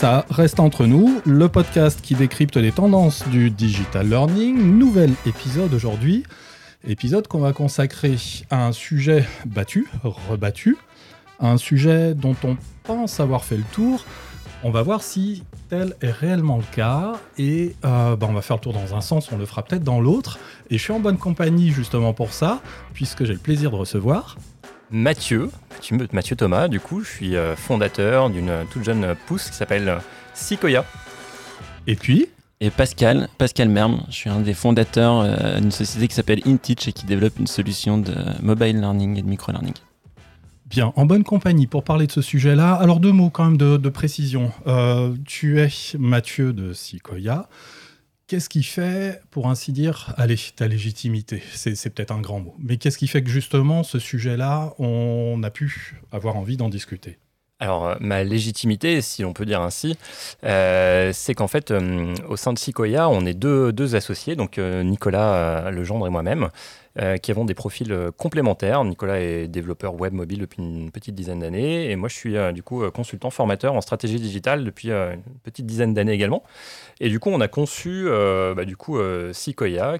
Ça reste entre nous, le podcast qui décrypte les tendances du digital learning. Nouvel épisode aujourd'hui. Épisode qu'on va consacrer à un sujet battu, rebattu, un sujet dont on pense avoir fait le tour. On va voir si tel est réellement le cas et euh, bah, on va faire le tour dans un sens, on le fera peut-être dans l'autre. Et je suis en bonne compagnie justement pour ça, puisque j'ai le plaisir de recevoir Mathieu, Mathieu Thomas, du coup, je suis euh, fondateur d'une toute jeune pousse qui s'appelle Sequoia. Et puis Et Pascal, Pascal Merme, je suis un des fondateurs euh, d'une société qui s'appelle InTeach et qui développe une solution de mobile learning et de micro-learning. Bien, en bonne compagnie pour parler de ce sujet-là. Alors deux mots quand même de, précision. Euh, tu es Mathieu de Sequoia. Qu'est-ce qui fait, pour ainsi dire, allez, ta légitimité C'est peut-être un grand mot. Mais qu'est-ce qui fait que justement, ce sujet-là, on a pu avoir envie d'en discuter? Alors, euh, ma légitimité, si on peut dire ainsi, euh, c'est qu'en fait, euh, au sein de Sequoia, on est deux, associés, donc Nicolas Legendre et moi-même, qui avons des profils complémentaires. Nicolas est développeur web mobile depuis une petite dizaine d'années, et moi, je suis du coup consultant formateur en stratégie digitale depuis une petite dizaine d'années également. Et du coup, on a conçu bah, du coup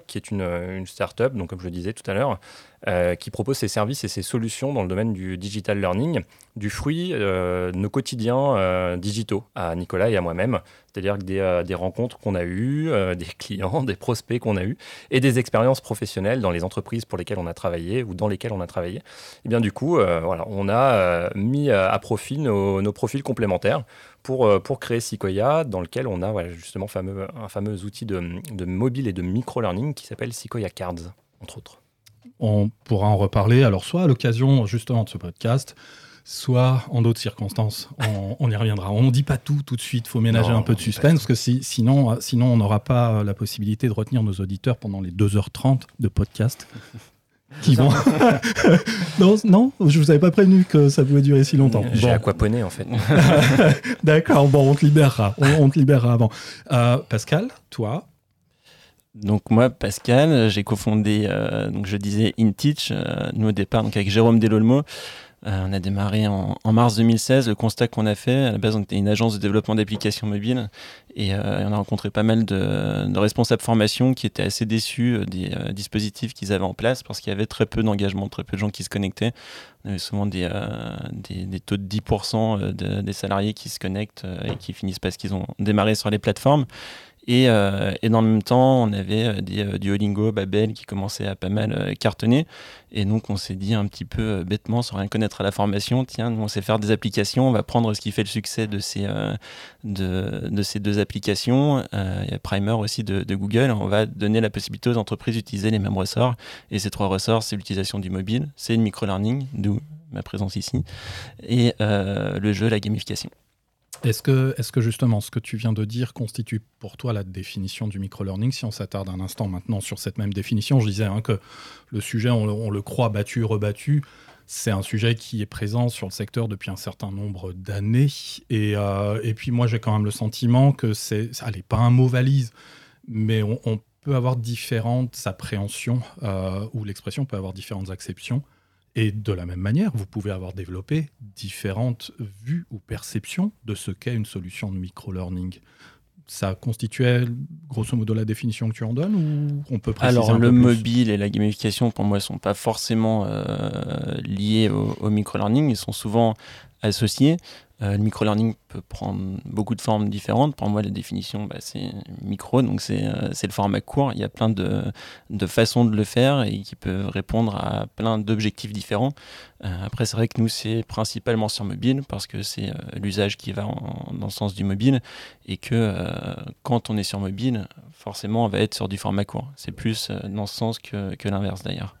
qui est une, une start-up, donc comme je le disais tout à l'heure, euh, qui propose ses services et ses solutions dans le domaine du digital learning, du fruit euh, de nos quotidiens euh, digitaux à Nicolas et à moi-même. C'est-à-dire des, rencontres qu'on a eues, des clients, des prospects qu'on a eus et des expériences professionnelles dans les entreprises pour lesquelles on a travaillé ou dans lesquelles on a travaillé. Et bien du coup, voilà, on a mis à profit nos, profils complémentaires pour, créer Sequoia, dans lequel on a justement un fameux outil de, de mobile et de micro-learning qui s'appelle Sequoia Cards, entre autres on pourra en reparler, alors soit à l'occasion justement de ce podcast, soit en d'autres circonstances. On, y reviendra. On ne dit pas tout tout de suite, il faut ménager un peu de suspense, parce que sinon, sinon on n'aura pas la possibilité de retenir nos auditeurs pendant les 2h30 de podcast. Qui vont... non, non, je vous avais pas prévenu que ça pouvait durer si longtemps. J'ai aquaponé en fait. D'accord, bon, on te libérera. On, te libérera avant. Euh, Pascal, toi, donc moi, Pascal, j'ai cofondé, euh, donc je disais InTeach, euh, nous au départ, donc avec Jérôme Delolmo. Euh, on a démarré en, mars 2016. Le constat qu'on a fait, à la base, on était une agence de développement d'applications mobiles et on a rencontré pas mal de, responsables formation qui étaient assez déçus des dispositifs qu'ils avaient en place parce qu'il y avait très peu d'engagement, très peu de gens qui se connectaient. On avait souvent des, des, taux de 10% des salariés qui se connectent et qui finissent parce qu'ils ont démarré sur les plateformes. Euh, et, dans le même temps, on avait euh, des euh, Duolingo, Babel qui commençaient à pas mal cartonner. Et donc, on s'est dit un petit peu bêtement, sans rien connaître à la formation, tiens, nous, on sait faire des applications, on va prendre ce qui fait le succès de ces, de, ces deux applications. Il y a Primer aussi de, Google. On va donner la possibilité aux entreprises d'utiliser les mêmes ressorts. Et ces trois ressorts, c'est l'utilisation du mobile, c'est le micro-learning, d'où ma présence ici, et le jeu, la gamification. Est-ce que, justement ce que tu viens de dire constitue pour toi la définition du micro-learning Si on s'attarde un instant maintenant sur cette même définition, je disais hein, que le sujet, on, le croit battu, rebattu, c'est un sujet qui est présent sur le secteur depuis un certain nombre d'années. Et, euh, puis moi, j'ai quand même le sentiment que c'est, allez, pas un mot valise, mais on, peut avoir différentes appréhensions, euh, ou l'expression peut avoir différentes acceptions. Et de la même manière, vous pouvez avoir développé différentes vues ou perceptions de ce qu'est une solution de micro-learning. Ça constituait grosso modo la définition que tu en donnes ou on peut préciser Alors un le peu mobile et la gamification pour moi ne sont pas forcément euh, liés au, au micro-learning, ils sont souvent associés. Euh, le micro-learning peut prendre beaucoup de formes différentes. Pour moi, la définition, bah, c'est micro, donc euh, c'est le format court. Il y a plein de, façons de le faire et qui peuvent répondre à plein d'objectifs différents. Euh, après, c'est vrai que nous, c'est principalement sur mobile parce que c'est l'usage qui va dans le sens du mobile et que quand on est sur mobile, forcément, on va être sur du format court. C'est plus dans ce sens que, l'inverse d'ailleurs.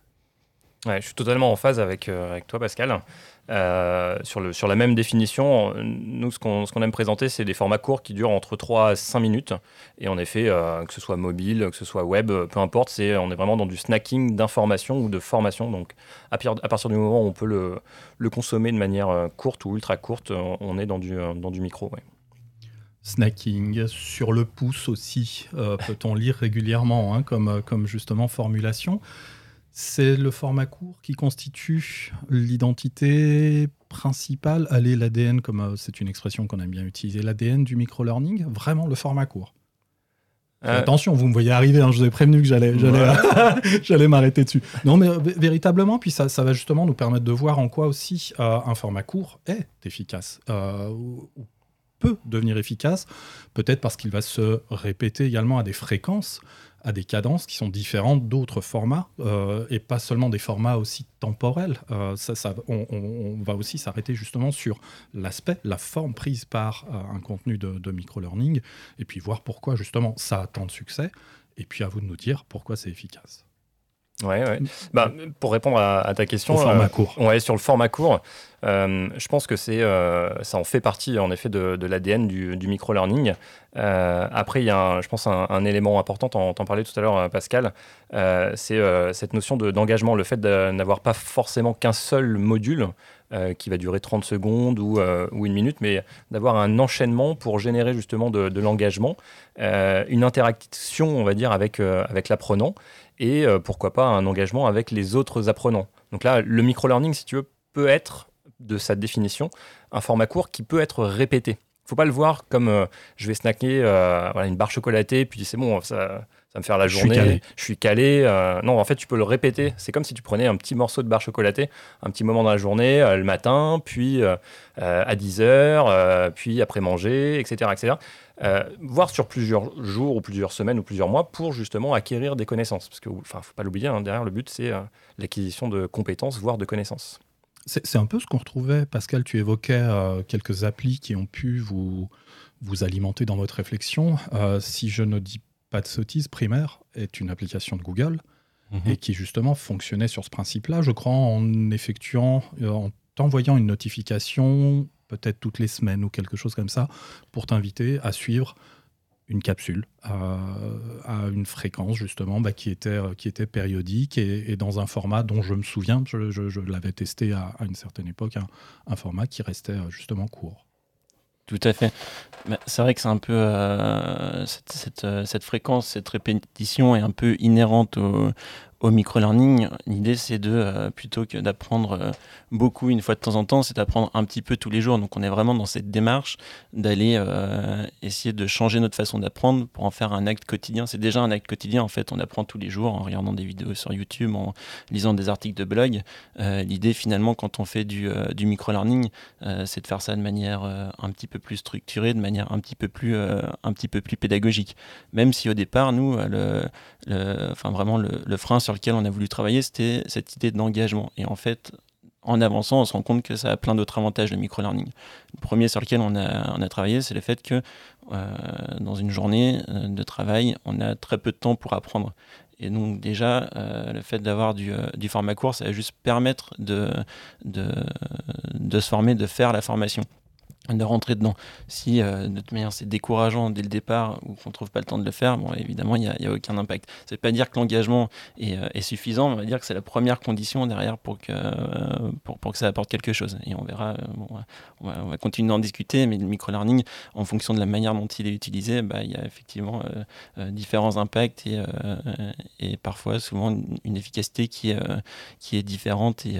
Ouais, je suis totalement en phase avec toi, Pascal. Euh, sur, le, sur la même définition, nous, ce qu'on aime présenter, c'est des formats courts qui durent entre 3 à 5 minutes. Et en effet, euh, que ce soit mobile, que ce soit web, peu importe, c'est on est vraiment dans du snacking d'information ou de formation. Donc, à, partir du moment où on peut le, le consommer de manière euh, courte ou ultra courte, on est dans du, dans du micro. Snacking, sur le pouce aussi, peut-on lire régulièrement hein, comme, comme justement formulation C'est le format court qui constitue l'identité principale. Allez, l'ADN, comme euh, c'est une expression qu'on aime bien utiliser, l'ADN du microlearning, vraiment le format court. Euh, Attention, vous me voyez arriver, hein, je vous ai prévenu que j'allais, j'allais, m'arrêter dessus. Non, mais euh, véritablement, puis ça, ça va justement nous permettre de voir en quoi aussi un format court est efficace, ou peut devenir efficace, peut-être parce qu'il va se répéter également à des fréquences à des cadences qui sont différentes d'autres formats euh, et pas seulement des formats aussi temporels. Euh, ça, on, va aussi s'arrêter justement sur l'aspect, la forme prise par euh, un contenu de, de micro-learning et puis voir pourquoi justement ça a tant de succès et puis à vous de nous dire pourquoi c'est efficace. Ouais, ouais. Bah, pour répondre à, ta question, Au format court. Ouais, sur le format court, euh, je pense que c'est, euh, ça en fait partie en effet de, de l'ADN du, du micro-learning. Euh, après, il y a, un, je pense, un, élément important, t'en, en parlais tout à l'heure, Pascal, c'est cette notion de, d'engagement, le fait de n'avoir pas forcément qu'un seul module qui va durer 30 secondes ou, ou une minute, mais d'avoir un enchaînement pour générer justement de, de l'engagement, une interaction, on va dire, avec, avec l'apprenant et pourquoi pas un engagement avec les autres apprenants. Donc là, le micro-learning, si tu veux, peut être de sa définition, un format court qui peut être répété. Faut pas le voir comme euh, je vais snacker euh, une barre chocolatée, puis c'est bon, ça, ça me faire la journée, je suis calé. Euh, non, en fait, tu peux le répéter. C'est comme si tu prenais un petit morceau de barre chocolatée, un petit moment dans la journée, le matin, puis à 10 heures, puis après manger, etc. etc. voire sur plusieurs jours ou plusieurs semaines ou plusieurs mois pour justement acquérir des connaissances. Parce que, enfin, faut pas l'oublier, hein, derrière le but, c'est l'acquisition de compétences, voire de connaissances. C'est un peu ce qu'on retrouvait, Pascal, tu évoquais euh, quelques applis qui ont pu vous, vous alimenter dans votre réflexion. Euh, si je ne dis pas de sottises, Primaire est une application de Google mhm. et qui justement fonctionnait sur ce principe-là, je crois, en effectuant, euh, en t'envoyant une notification peut-être toutes les semaines ou quelque chose comme ça pour t'inviter à suivre une capsule à, une fréquence justement bah, qui, était, qui était périodique et, dans un format dont je me souviens, je, l'avais testé à, une certaine époque, un, format qui restait euh, justement court. Tout à fait. C'est vrai que c'est un peu euh, cette, euh, cette, fréquence, cette répétition est un peu inhérente au, au micro-learning, l'idée c'est de, euh, plutôt que d'apprendre euh, beaucoup une fois de temps en temps, c'est d'apprendre un petit peu tous les jours. Donc on est vraiment dans cette démarche d'aller euh, essayer de changer notre façon d'apprendre pour en faire un acte quotidien. C'est déjà un acte quotidien en fait, on apprend tous les jours en regardant des vidéos sur YouTube, en lisant des articles de blog. l'idée finalement quand on fait du, micro-learning, c'est de faire ça de manière un petit peu plus structurée, de manière un petit peu plus, un petit peu plus pédagogique. Même si au départ, nous, le, enfin vraiment le, le frein sur lequel on a voulu travailler, c'était cette idée d'engagement. Et en fait, en avançant, on se rend compte que ça a plein d'autres avantages, le micro-learning. Le premier sur lequel on a, travaillé, c'est le fait que euh, dans une journée euh, de travail, on a très peu de temps pour apprendre. Et donc déjà, euh, le fait d'avoir du, format court, ça va juste permettre de se former, de faire la formation de rentrer dedans. Si euh, de toute manière c'est décourageant dès le départ ou qu'on ne trouve pas le temps de le faire, bon, évidemment il n'y a, aucun impact. Ça ne pas dire que l'engagement est, euh, suffisant, on va dire que c'est la première condition derrière pour que, euh, pour, que ça apporte quelque chose. Et on verra, on, va, continuer d'en discuter, mais le micro-learning, en fonction de la manière dont il est utilisé, bah, il y a effectivement différents impacts et, et, parfois souvent une, efficacité qui, qui est différente et,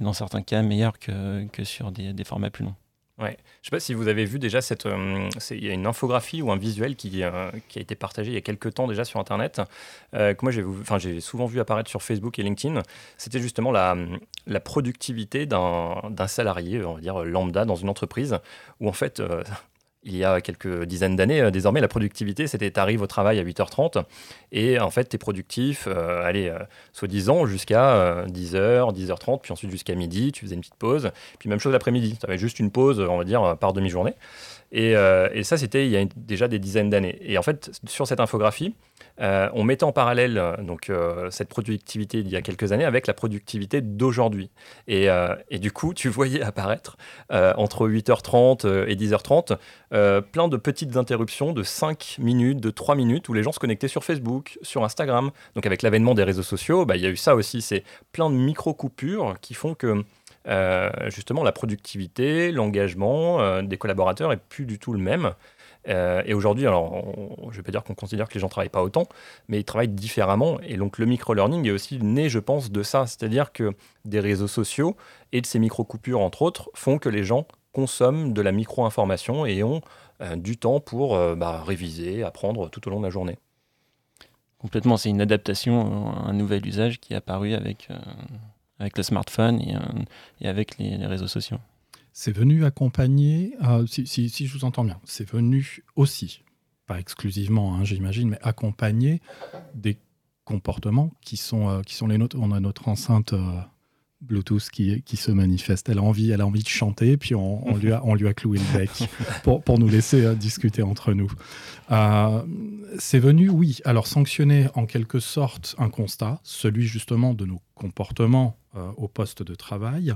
dans certains cas meilleure que, que sur des formats plus longs. Ouais. Je ne sais pas si vous avez vu déjà cette. Euh, il y a une infographie ou un visuel qui, euh, a été partagé il y a quelques temps déjà sur Internet, euh, que moi j'ai souvent vu apparaître sur Facebook et LinkedIn. C'était justement la productivité d'un salarié, on va dire lambda, dans une entreprise, où en fait, il y a quelques dizaines d'années, euh, désormais, la productivité, c'était tu arrives au travail à 8h30 et en fait, tu es productif, euh, allez, euh, soi-disant, jusqu'à 10h, 10h30, puis ensuite jusqu'à midi, tu faisais une petite pause. Puis même chose l'après-midi, tu avais juste une pause, on va dire, par demi-journée. Et, ça, c'était il y a déjà des dizaines d'années. Et en fait, sur cette infographie, euh, on mettait en parallèle euh, donc, euh, cette productivité d'il y a quelques années avec la productivité d'aujourd'hui. Et, du coup, tu voyais apparaître entre 8h30 et 10h30 plein de petites interruptions de 5 minutes, de 3 minutes où les gens se connectaient sur Facebook, sur Instagram. Donc avec l'avènement des réseaux sociaux, bah, il y a eu ça aussi. C'est plein de micro-coupures qui font que justement la productivité, l'engagement des collaborateurs est plus du tout le même. Et aujourd'hui, alors, je ne vais pas dire qu'on considère que les gens travaillent pas autant, mais ils travaillent différemment. Et donc, le micro-learning est aussi né, je pense, de ça. C'est-à-dire que des réseaux sociaux et de ces micro-coupures, entre autres, font que les gens consomment de la micro-information et ont du temps pour bah, réviser, apprendre tout au long de la journée. Complètement, c'est une adaptation, un nouvel usage qui est apparu avec, euh, avec le smartphone euh, et avec les, réseaux sociaux. C'est venu accompagner, euh, si, si, je vous entends bien, c'est venu aussi, pas exclusivement, hein, j'imagine, mais accompagner des comportements qui sont, qui sont les nôtres. On a notre enceinte Bluetooth qui, qui, se manifeste. Elle a envie, elle a envie de chanter, puis on, lui, a, on lui a cloué le bec pour, pour nous laisser euh, discuter entre nous. Euh, c'est venu, oui, alors sanctionner en quelque sorte un constat, celui justement de nos comportements euh, au poste de travail.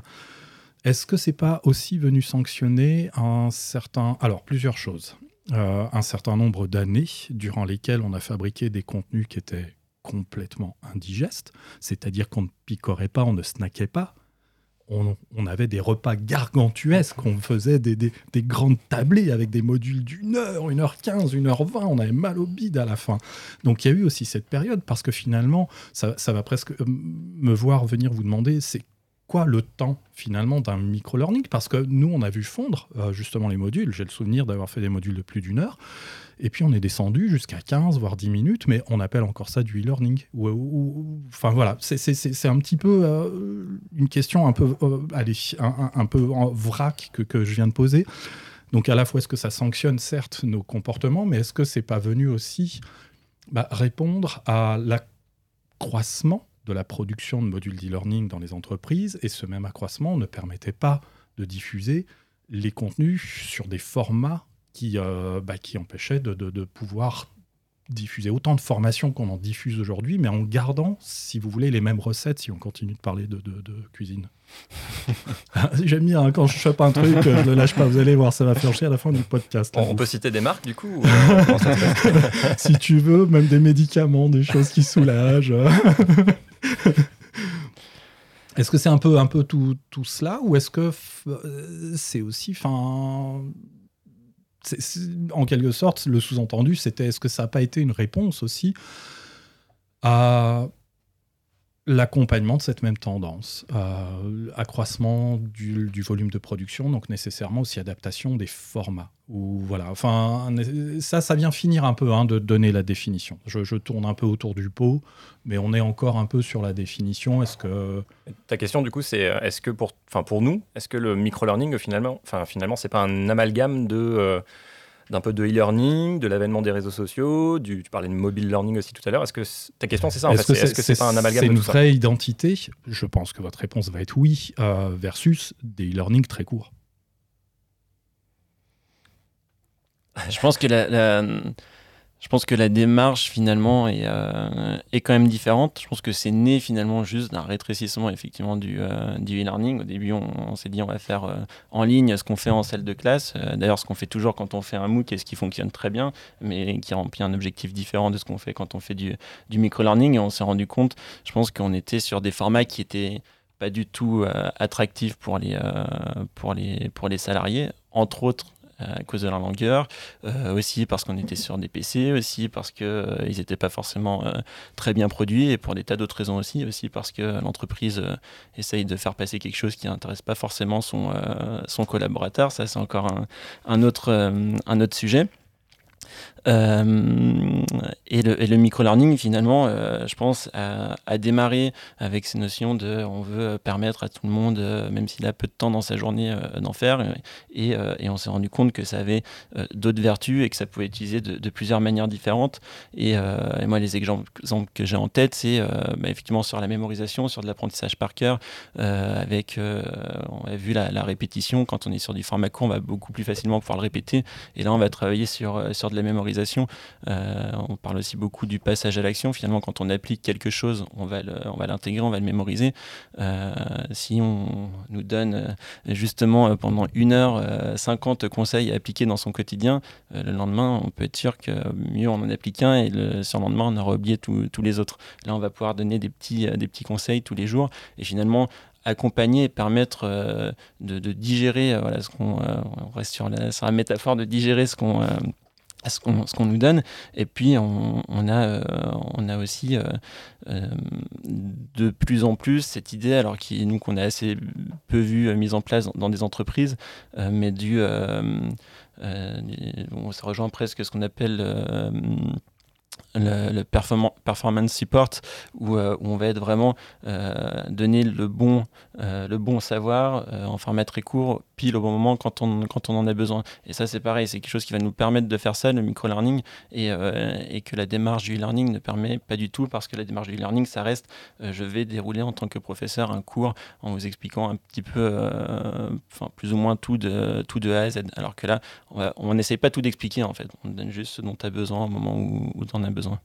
Est-ce que c'est pas aussi venu sanctionner un certain, alors plusieurs choses, un certain nombre d'années durant lesquelles on a fabriqué des contenus qui étaient complètement indigeste, c'est-à-dire qu'on ne picorait pas, on ne snackait pas. On, avait des repas gargantuesques, on faisait des, grandes tablées avec des modules d'une heure, une heure quinze, une heure vingt, on avait mal au bide à la fin. Donc il y a eu aussi cette période, parce que finalement, ça, va presque euh, me voir venir vous demander, c'est quoi le temps finalement d'un micro-learning? Parce que nous, on a vu fondre euh, justement les modules. J'ai le souvenir d'avoir fait des modules de plus d'une heure. Et puis on est descendu jusqu'à 15, voire 10 minutes, mais on appelle encore ça du e-learning. enfin voilà, c'est un petit peu euh, une question un peu, euh, un, peu en vrac que, que, je viens de poser. Donc à la fois, est-ce que ça sanctionne certes nos comportements, mais est-ce que c'est pas venu aussi bah, répondre à l'accroissement de la production de modules d'e-learning dans les entreprises Et ce même accroissement ne permettait pas de diffuser les contenus sur des formats qui, euh, bah, de, de, pouvoir diffuser autant de formations qu'on en diffuse aujourd'hui, mais en gardant, si vous voulez, les mêmes recettes si on continue de parler de, de cuisine. J'aime bien hein, quand je chope un truc, je le lâche pas. Vous allez voir, ça va faire chier à la fin du podcast. On, peut citer des marques du coup Si tu veux, même des médicaments, des choses qui soulagent. Est-ce que c'est un peu, un peu tout, tout cela ou est-ce que euh, c'est aussi, enfin, en quelque sorte, le sous-entendu, c'était est-ce que ça n'a pas été une réponse aussi à l'accompagnement de cette même tendance, euh, accroissement du, volume de production, donc nécessairement aussi adaptation des formats. Ou voilà, enfin ça, ça vient finir un peu hein, de donner la définition. Je, tourne un peu autour du pot, mais on est encore un peu sur la définition. Est-ce que ta question du coup, c'est est-ce que pour, enfin pour nous, est-ce que le micro-learning finalement, enfin finalement, c'est pas un amalgame de euh, d'un peu de e-learning, de l'avènement des réseaux sociaux, du, tu parlais de mobile learning aussi tout à l'heure. Est-ce que ta question c'est ça en fait? Est-ce que c'est pas un amalgame C'est une vraie identité? Je pense que votre réponse va être oui, euh, versus des e-learning très courts. Je pense que la je pense que la démarche finalement est, euh, est quand même différente. Je pense que c'est né finalement juste d'un rétrécissement effectivement du, euh, du e-learning. Au début, on, s'est dit on va faire euh, en ligne ce qu'on fait en salle de classe. D'ailleurs, ce qu'on fait toujours quand on fait un MOOC et ce qui fonctionne très bien, mais qui remplit un objectif différent de ce qu'on fait quand on fait du, du micro-learning. Et on s'est rendu compte, je pense qu'on était sur des formats qui étaient pas du tout attractifs pour les, pour, les, pour les salariés. Entre autres, à cause de la longueur, euh, aussi parce qu'on était sur des PC, aussi parce qu'ils euh, n'étaient pas forcément euh, très bien produits, et pour des tas d'autres raisons aussi, aussi parce que l'entreprise essaye de faire passer quelque chose qui n'intéresse pas forcément son, son collaborateur. Ça, c'est encore un, autre, un autre sujet. Euh, et le, micro-learning, finalement, euh, je pense, a, démarré avec ces notions de on veut permettre à tout le monde, euh, même s'il a peu de temps dans sa journée, d'en faire. Et, on s'est rendu compte que ça avait d'autres vertus et que ça pouvait être utilisé de, plusieurs manières différentes. Et, moi, les exemples que j'ai en tête, c'est bah, effectivement sur la mémorisation, sur de l'apprentissage par cœur, avec, on a vu la, répétition, quand on est sur du format court, on va beaucoup plus facilement pouvoir le répéter. Et là, on va travailler sur de la mémorisation euh, on parle aussi beaucoup du passage à l'action. Finalement, quand on applique quelque chose, on va l'intégrer, on va le mémoriser. Euh, si on nous donne euh, justement pendant une heure 50 conseils à appliquer dans son quotidien, le lendemain, on peut être sûr que mieux on en applique un et le surlendemain, on aura oublié tous les autres. Là, on va pouvoir donner des petits, conseils tous les jours et finalement accompagner et permettre de, digérer, voilà, ce qu'on, reste sur la, sur la, métaphore de digérer ce qu'on ce qu'on nous donne. Et puis, on, a, euh, on a aussi euh, euh, de plus en plus cette idée, alors qui, nous, qu'on a assez peu vu mise en place dans, des entreprises, mais du, bon, ça rejoint presque ce qu'on appelle le, performance support où, on va être vraiment euh, donner le bon, le bon savoir en format très court, pile au bon moment quand on, quand on en a besoin. Et ça, c'est pareil, c'est quelque chose qui va nous permettre de faire ça, le micro-learning, et, et, que la démarche du e-learning ne permet pas du tout, parce que la démarche du e-learning, ça reste, je vais dérouler en tant que professeur un cours en vous expliquant un petit peu, enfin, plus ou moins tout de, tout de A à Z. Alors que là, on n'essaie pas tout d'expliquer, en fait. On donne juste ce dont tu as besoin au moment où, où tu en as besoin.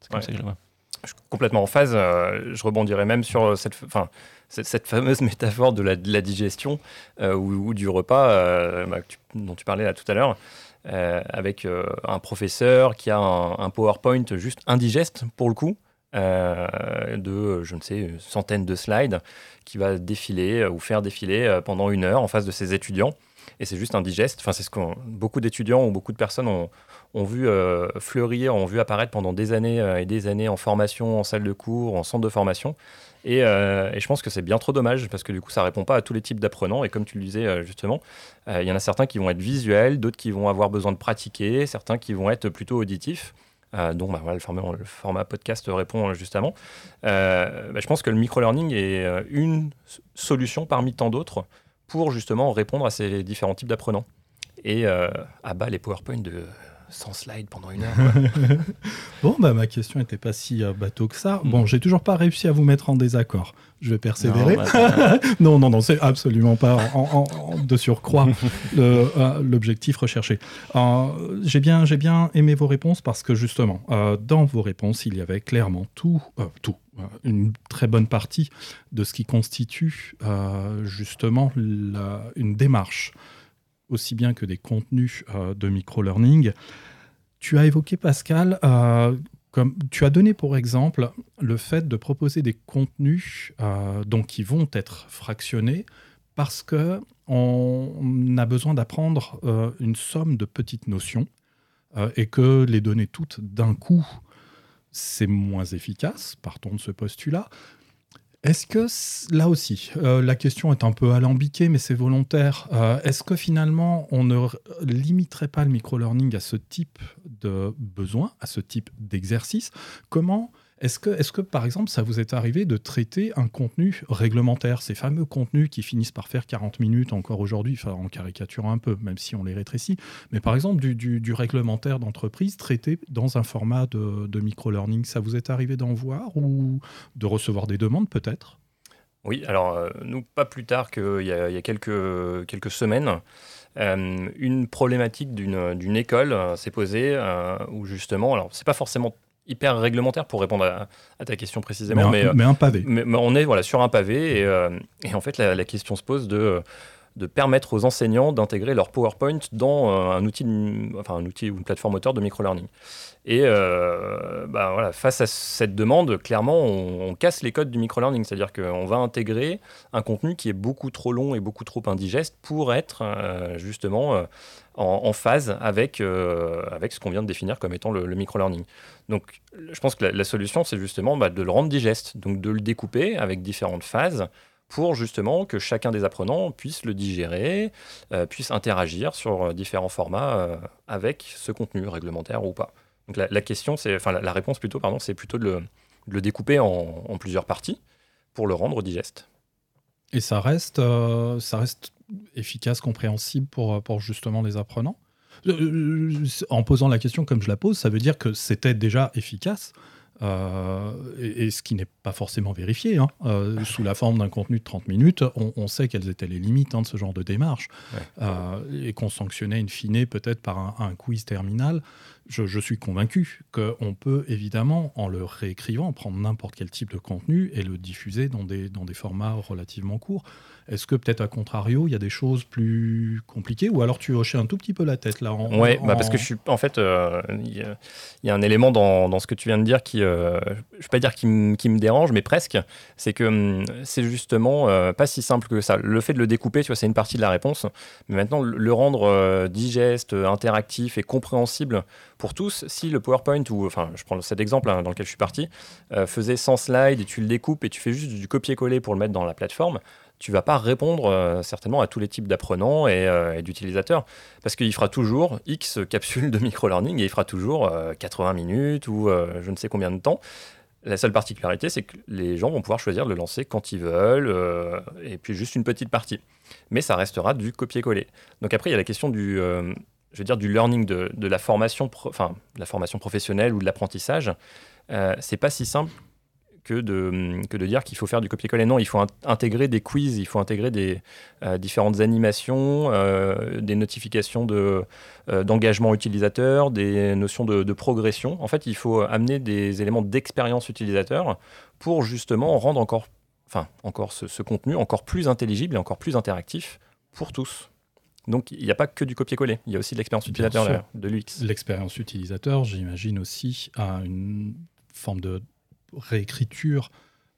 C'est comme ça que je vois. Je suis complètement en phase. Euh, je rebondirai même sur cette, fameuse métaphore de la, digestion euh, ou, du repas euh, bah, dont tu parlais là tout à l'heure, avec un professeur qui a un, PowerPoint juste indigeste pour le coup. de, je ne sais, une centaine de slides qui va défiler ou faire défiler pendant une heure en face de ses étudiants. Et c'est juste indigeste. Enfin, c'est ce que beaucoup d'étudiants ou beaucoup de personnes ont, ont vu euh, fleurir, ont vu apparaître pendant des années euh, et des années en formation, en salle de cours, en centre de formation. Euh, et, je pense que c'est bien trop dommage parce que du coup, ça répond pas à tous les types d'apprenants. Et comme tu le disais justement, il y en a certains qui vont être visuels, d'autres qui vont avoir besoin de pratiquer, certains qui vont être plutôt auditifs. dont bah, voilà, le, format, le, format, podcast répond justement. Bah, je pense que le micro-learning est une solution parmi tant d'autres pour justement répondre à ces différents types d'apprenants. Et à bas les PowerPoint de sans slide pendant une heure. bon, bah, ma question n'était pas si euh, bateau que ça. Bon, j'ai toujours pas réussi à vous mettre en désaccord. Je vais persévérer. Non, bah, non, non, non, c'est absolument pas en, de surcroît euh, l'objectif recherché. Euh, j'ai bien, j'ai bien aimé vos réponses parce que justement, dans vos réponses, il y avait clairement tout, tout, une très bonne partie de ce qui constitue justement une démarche aussi bien que des contenus euh, de micro-learning. Tu as évoqué, Pascal, euh, comme tu as donné pour exemple le fait de proposer des contenus euh, qui vont être fractionnés parce que on a besoin d'apprendre une somme de petites notions et que les donner toutes d'un coup, c'est moins efficace. Partons de ce postulat. Est-ce que là aussi, euh, la question est un peu alambiquée, mais c'est volontaire. Euh, est-ce que finalement, on ne limiterait pas le micro-learning à ce type de besoin, à ce type d'exercice? Comment est-ce que, par exemple, ça vous est arrivé de traiter un contenu réglementaire, ces fameux contenus qui finissent par faire 40 minutes encore aujourd'hui, en caricaturant un peu, même si on les rétrécit, mais par exemple du, réglementaire d'entreprise traité dans un format de, micro-learning, ça vous est arrivé d'en voir ou de recevoir des demandes peut-être? Oui, alors euh, nous, pas plus tard qu'il y, a, quelques, quelques semaines, euh, une problématique d'une école euh, s'est posée où justement, alors c'est pas forcément hyper réglementaire pour répondre à, ta question précisément. Mais un, mais, un pavé. Mais, on est voilà, sur un pavé et, euh, et en fait la, la, question se pose de, de permettre aux enseignants d'intégrer leur PowerPoint dans euh, un, outil, enfin, un outil ou une plateforme auteur de micro-learning. Et euh, bah, voilà, face à cette demande, clairement, on, casse les codes du micro-learning, c'est-à-dire qu'on va intégrer un contenu qui est beaucoup trop long et beaucoup trop indigeste pour être justement en, phase avec, euh, avec ce qu'on vient de définir comme étant le, micro-learning. Donc je pense que la, solution, c'est justement bah, de le rendre digeste, donc de le découper avec différentes phases pour justement que chacun des apprenants puisse le digérer, euh, puisse interagir sur euh, différents formats avec ce contenu réglementaire ou pas. Donc la, question, c'est, enfin la, réponse plutôt, pardon, c'est plutôt de le, découper en, en, plusieurs parties pour le rendre digeste. Et ça reste, ça reste efficace, compréhensible pour, pour justement les apprenants euh, euh, En posant la question comme je la pose, ça veut dire que c'était déjà efficace. Euh, et, ce qui n'est pas forcément vérifié, hein. sous la forme d'un contenu de 30 minutes, on, sait quelles étaient les limites hein, de ce genre de démarche, et qu'on sanctionnait in fine peut-être par un, un, quiz terminal je, suis convaincu qu'on peut évidemment, en le réécrivant, prendre n'importe quel type de contenu et le diffuser dans des, dans des formats relativement courts. Est-ce que peut-être à contrario, il y a des choses plus compliquées? Ou alors tu hochais un tout petit peu la tête là Oui, bah parce que je suis en fait, euh, il y, a un élément dans, dans, ce que tu viens de dire qui, euh, je ne vais pas dire qui, me dérange, mais presque, c'est que hum, c'est justement euh, pas si simple que ça. Le fait de le découper, tu vois, c'est une partie de la réponse, mais maintenant le rendre euh, digeste, interactif et compréhensible pour tous, si le PowerPoint, ou enfin, je prends cet exemple hein, dans lequel je suis parti, faisait 100 slides et tu le découpes et tu fais juste du copier-coller pour le mettre dans la plateforme, tu vas pas répondre euh, certainement à tous les types d'apprenants et, euh, d'utilisateurs. Parce qu'il fera toujours X capsules de micro-learning et il fera toujours 80 euh, minutes ou je ne sais combien de temps. La seule particularité, c'est que les gens vont pouvoir choisir de le lancer quand ils veulent, et puis juste une petite partie. Mais ça restera du copier-coller. Donc après, il y a la question du, je veux dire, du learning, de, de la formation, enfin, la formation professionnelle ou de l'apprentissage. c'est pas si simple que de, que de dire qu'il faut faire du copier-coller. Non, il faut intégrer des quiz, il faut intégrer des euh, différentes animations, euh, des notifications de, euh, d'engagement utilisateur, des notions de, progression. En fait, il faut amener des éléments d'expérience utilisateur pour justement rendre encore, enfin, encore ce, contenu encore plus intelligible et encore plus interactif pour tous. Donc, il n'y a pas que du copier-coller, il y a aussi de l'expérience utilisateur de l'UX. L'expérience utilisateur, j'imagine aussi, a une forme de réécriture,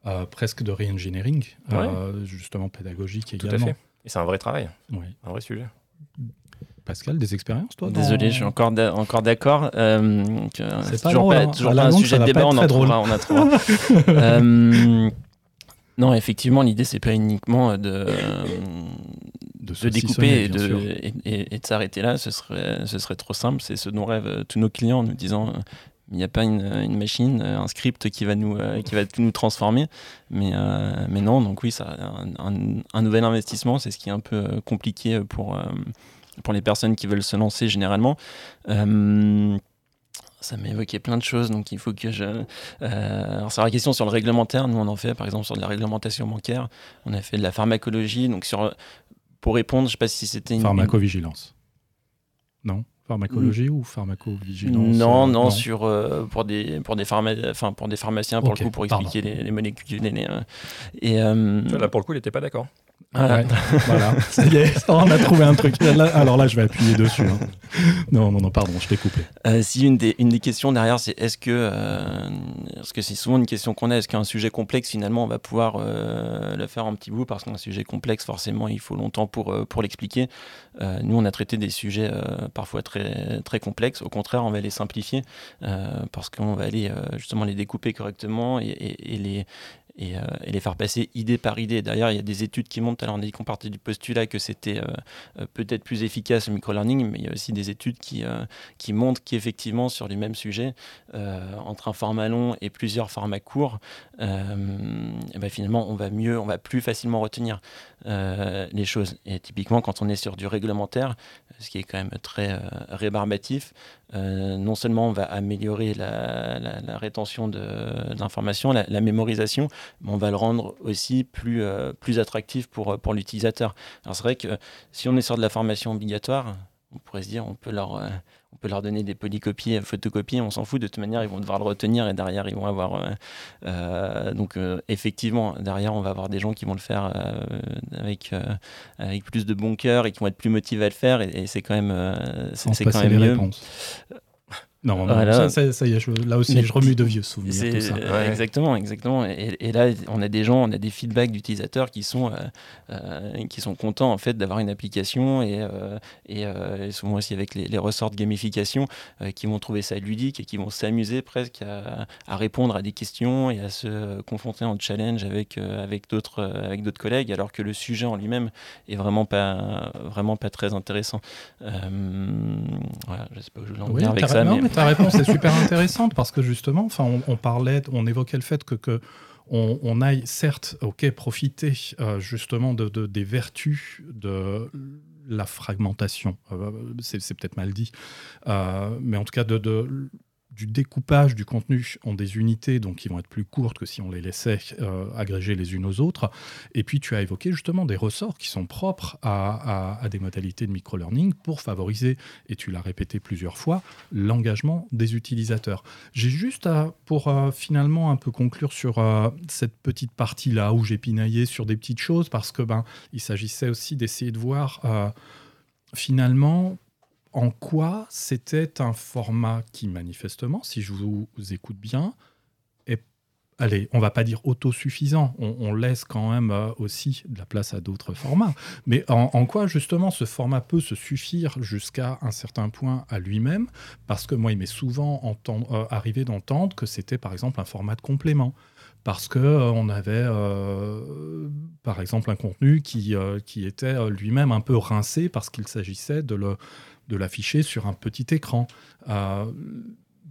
euh, presque de re-engineering, euh, justement pédagogique également. Tout à fait. Et c'est un vrai travail, un vrai sujet. Pascal, des expériences, toi Désolé, je suis encore, encore d'accord. Euh, c'est toujours pas, hein. toujours pas un sujet de débat, on en, trouvera, on euh, non, effectivement, l'idée, c'est pas uniquement de, de, découper et de, et, de s'arrêter là. Ce serait, ce serait trop simple. C'est ce dont rêvent tous nos clients en nous disant il n'y a pas une, machine, un script qui va nous, euh, qui va nous transformer. Mais, euh, mais non, donc oui, ça, un, nouvel investissement, c'est ce qui est un peu euh, compliqué pour, pour les personnes qui veulent se lancer généralement. ça m'a évoqué plein de choses, donc il faut que je. alors, c'est la question sur le réglementaire. Nous, on en fait, par exemple, sur de la réglementation bancaire. On a fait de la pharmacologie. Donc, sur, pour répondre, je ne sais pas si c'était une. Pharmacovigilance. Non? Pharmacologie ou pharmacovigilance Non, euh, non, sur, euh, pour, des, pour, des enfin, pour des pharmaciens, pour le coup, pour expliquer les, molécules. Euh, et, Là, pour le coup, il n'était pas d'accord. Voilà. voilà. Ça y est, on a trouvé un truc. alors là, je vais appuyer dessus. Hein. Non, non, non, pardon, je t'ai coupé. Euh, si une des, une des questions derrière, c'est est-ce que, euh, parce que c'est souvent une question qu'on a, est-ce qu'un sujet complexe, finalement, on va pouvoir euh, le faire en petit bout parce qu'un sujet complexe, forcément, il faut longtemps pour, pour l'expliquer. nous, on a traité des sujets parfois très, très complexes. Au contraire, on va les simplifier parce qu'on va aller justement les découper correctement et, et les, et, euh, et, les faire passer idée par idée. D'ailleurs, il y a des études qui montrent, alors on dit qu'on partait du postulat que c'était euh, euh, peut-être plus efficace le micro-learning, mais il y a aussi des études qui, qui montrent qu'effectivement, sur les mêmes sujets, entre un format long et plusieurs formats courts, ben finalement, on va mieux, on va plus facilement retenir les choses. Et typiquement, quand on est sur du réglementaire, ce qui est quand même très rébarbatif, non seulement on va améliorer la, rétention de, l'information, la, mémorisation, on va le rendre aussi plus, euh, plus attractif pour, pour l'utilisateur. Alors c'est vrai que si on est sur de la formation obligatoire, on pourrait se dire on peut leur, euh, peut leur donner des polycopies, photocopies, on s'en fout, de toute manière ils vont devoir le retenir et derrière ils vont avoir... Euh, donc effectivement, derrière on va avoir des gens qui vont le faire avec, avec plus de bon cœur et qui vont être plus motivés à le faire et, c'est quand même, c'est quand même mieux. Non, ça, y est, là aussi, je remue de vieux souvenirs. Exactement, exactement. Et, là, on a des gens, on a des feedbacks d'utilisateurs qui sont euh, euh, qui sont contents en fait d'avoir une application et, euh, et, souvent aussi avec les, ressorts de gamification qui vont trouver ça ludique et qui vont s'amuser presque à, répondre à des questions et à se confronter en challenge avec avec d'autres avec d'autres collègues, alors que le sujet en lui-même est vraiment pas vraiment pas très intéressant. voilà, je sais pas où je voulais en venir avec ça, mais ta réponse est super intéressante parce que justement, enfin, on, parlait, on évoquait le fait que, on, aille certes, ok, profiter euh, justement de, des vertus de la fragmentation. Euh, c'est peut-être mal dit, euh, mais en tout cas de, de du découpage du contenu en des unités, donc qui vont être plus courtes que si on les laissait euh, agréger les unes aux autres. Et puis tu as évoqué justement des ressorts qui sont propres à, des modalités de micro-learning pour favoriser, et tu l'as répété plusieurs fois, l'engagement des utilisateurs. J'ai juste pour euh, finalement un peu conclure sur euh, cette petite partie-là où j'ai pinaillé sur des petites choses, parce que ben, il s'agissait aussi d'essayer de voir finalement en quoi c'était un format qui, manifestement, si je vous écoute bien, allez, on va pas dire autosuffisant, on, laisse quand même euh, aussi de la place à d'autres formats. Mais en, quoi justement ce format peut se suffire jusqu'à un certain point à lui-même? Parce que moi, il m'est souvent euh, arrivé d'entendre que c'était par exemple un format de complément parce que euh, on avait par exemple un contenu qui était lui-même un peu rincé parce qu'il s'agissait de le de l'afficher sur un petit écran.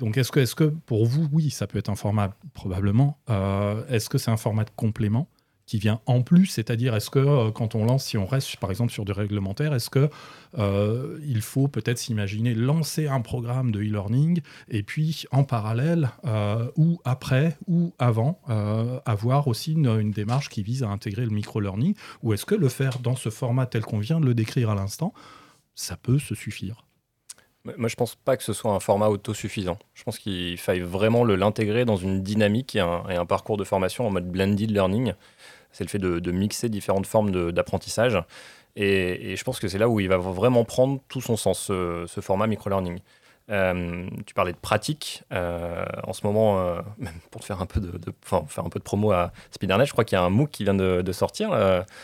Donc, est-ce que, est que pour vous, oui, ça peut être un format probablement. Euh, est-ce que c'est un format de complément qui vient en plus? C'est-à-dire, est-ce que euh, quand on lance, si on reste par exemple sur du réglementaire, est-ce que euh, il faut peut-être s'imaginer lancer un programme de e-learning et puis en parallèle ou après ou avant avoir aussi une, démarche qui vise à intégrer le micro-learning? Ou est-ce que le faire dans ce format tel qu'on vient de le décrire à l'instant, ça peut se suffire moi, je pense pas que ce soit un format autosuffisant. Je pense qu'il faille vraiment l'intégrer dans une dynamique et un, parcours de formation en mode blended learning. C'est le fait de, mixer différentes formes d'apprentissage. Et, je pense que c'est là où il va vraiment prendre tout son sens, ce, ce format micro-learning. Euh, tu parlais de pratique. Euh, en ce moment, euh, pour te faire un peu de, faire un peu de promo à Speedernet, je crois qu'il y a un MOOC qui vient de, sortir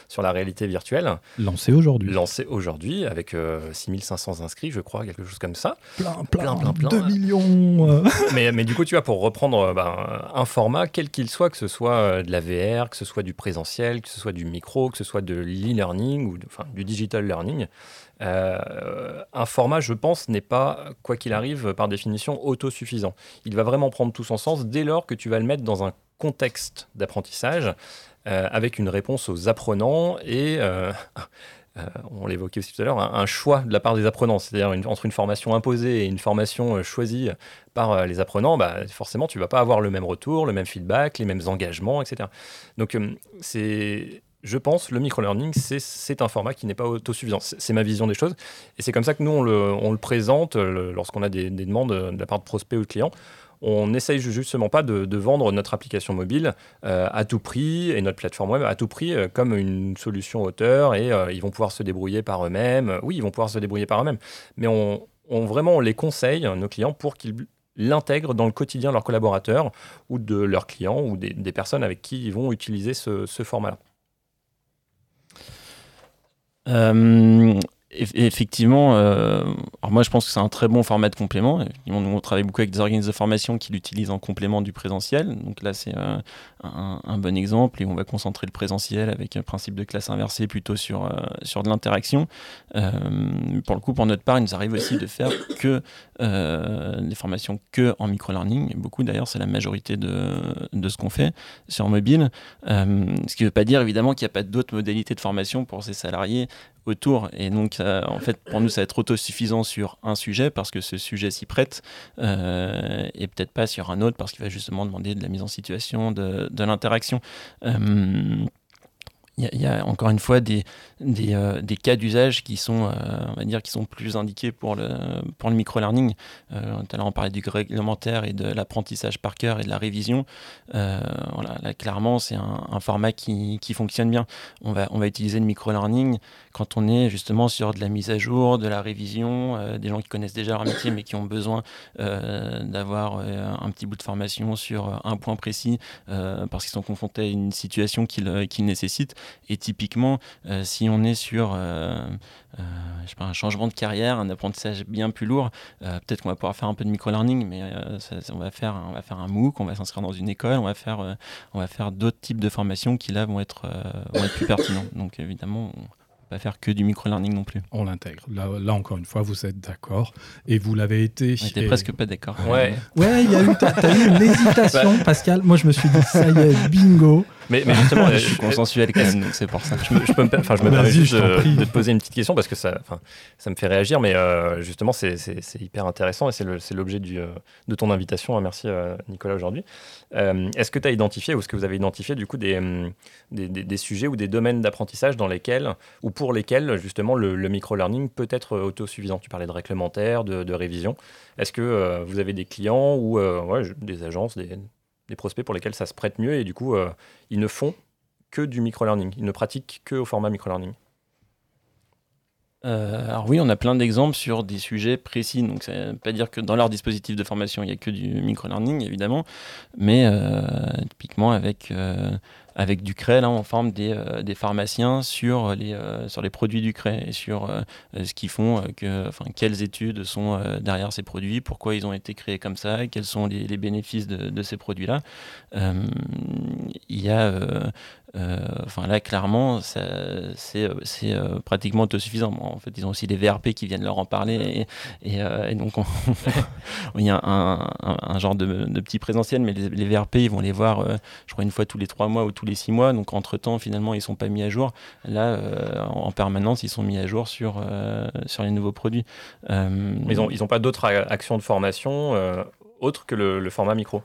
sur la réalité virtuelle. Lancé aujourd'hui. Lancé aujourd'hui avec 6500 inscrits, je crois, quelque chose comme ça. Plein, plein, plein, plein. 2 millions. mais, mais du coup, tu vois, pour reprendre ben, un format, quel qu'il soit, que ce soit de la VR, que ce soit du présentiel, que ce soit du micro, que ce soit de l'e-learning ou enfin, du digital learning, euh, un format, je pense, n'est pas, quoi qu'il arrive, par définition, autosuffisant. Il va vraiment prendre tout son sens dès lors que tu vas le mettre dans un contexte d'apprentissage euh, avec une réponse aux apprenants et, euh, on l'évoquait aussi tout à l'heure, un, choix de la part des apprenants. C'est-à-dire entre une formation imposée et une formation choisie par les apprenants, bah, forcément, tu vas pas avoir le même retour, le même feedback, les mêmes engagements, etc. Donc, c'est je pense, le micro-learning, c'est un format qui n'est pas autosuffisant. C'est ma vision des choses. Et c'est comme ça que nous, on le, présente lorsqu'on a des, demandes de la part de prospects ou de clients. On n'essaye justement pas de, vendre notre application mobile euh, à tout prix et notre plateforme web à tout prix euh, comme une solution auteur et euh, ils vont pouvoir se débrouiller par eux-mêmes. Oui, ils vont pouvoir se débrouiller par eux-mêmes. Mais on, vraiment, on les conseille, nos clients, pour qu'ils l'intègrent dans le quotidien de leurs collaborateurs ou de leurs clients ou des, personnes avec qui ils vont utiliser ce format-là. Euh, effectivement, euh, moi je pense que c'est un très bon format de complément. On, on, travaille beaucoup avec des organismes de formation qui l'utilisent en complément du présentiel. Donc là c'est euh, un, bon exemple et on va concentrer le présentiel avec un principe de classe inversée plutôt sur, euh, sur de l'interaction. pour le coup, pour notre part, il nous arrive aussi de faire que des formations que en micro-learning. Beaucoup d'ailleurs, c'est la majorité de, de ce qu'on fait sur mobile. ce qui ne veut pas dire évidemment qu'il n'y a pas d'autres modalités de formation pour ces salariés autour. Et donc, en fait, pour nous, ça va être autosuffisant sur un sujet parce que ce sujet s'y prête euh, et peut-être pas sur un autre parce qu'il va justement demander de la mise en situation, de, de l'interaction. Euh, il y, a encore une fois des, des, euh, cas d'usage qui sont, euh, on va dire, qui sont plus indiqués pour le, pour le micro-learning. Euh, tout à l'heure, on parlait du réglementaire et de l'apprentissage par cœur et de la révision. voilà, là, clairement, c'est un, format qui, qui, fonctionne bien. On va, on va utiliser le micro-learning quand on est justement sur de la mise à jour, de la révision, des gens qui connaissent déjà leur métier mais qui ont besoin d'avoir un petit bout de formation sur un point précis parce qu'ils sont confrontés à une situation qu'ils qu nécessitent. Et typiquement, euh, si on est sur euh, euh, je sais pas, un changement de carrière, un apprentissage bien plus lourd, peut-être qu'on va pouvoir faire un peu de micro-learning, mais on, va faire, on va faire un MOOC, on va s'inscrire dans une école, on va faire, on va faire d'autres types de formations qui là vont être, vont être plus pertinents. Donc évidemment, pas faire que du micro-learning non plus. On l'intègre. Là, là, encore une fois, vous êtes d'accord. Et vous l'avez été. J'étais presque pas d'accord. Ouais. Ouais, il y a eu, as, eu une hésitation, Pascal. Moi, je me suis dit, ça y est, bingo. Mais, mais justement, je suis consensuel quand même, donc c'est pour ça. Je me, je peux me, enfin, je me permets juste de, de, te poser une petite question parce que ça, enfin, ça me fait réagir, mais euh, justement, c'est hyper intéressant et c'est l'objet euh, de ton invitation. Merci, euh, Nicolas, aujourd'hui. Euh, est-ce que tu as identifié ou est-ce que vous avez identifié du coup des, des, des, des sujets ou des domaines d'apprentissage dans lesquels ou pour lesquels justement le, le micro-learning peut être autosuffisant? Tu parlais de réglementaire, de, de révision. Est-ce que euh, vous avez des clients ou euh, ouais, des agences, des, des, prospects pour lesquels ça se prête mieux et du coup euh, ils ne font que du micro-learning, ils ne pratiquent que au format micro-learning euh, alors oui, on a plein d'exemples sur des sujets précis. Donc ça ne veut pas dire que dans leur dispositif de formation, il n'y a que du micro-learning, évidemment, mais euh, typiquement avec, euh, avec du CRE, là, on forme des, pharmaciens sur les, sur les produits du CRE et sur ce qu'ils font, que, quelles études sont derrière ces produits, pourquoi ils ont été créés comme ça, quels sont les, bénéfices de, de ces produits-là. il y a enfin là, clairement, c'est euh, euh, pratiquement autosuffisant. En fait, ils ont aussi des VRP qui viennent leur en parler. Et, donc, il y a un, genre de, petit présentiel, mais les, VRP, ils vont les voir, je crois, une fois tous les trois mois ou tous les six mois. Donc, entre-temps, finalement, ils ne sont pas mis à jour. Là, en, permanence, ils sont mis à jour sur, les nouveaux produits. ils n'ont pas d'autres actions de formation autres que le format micro?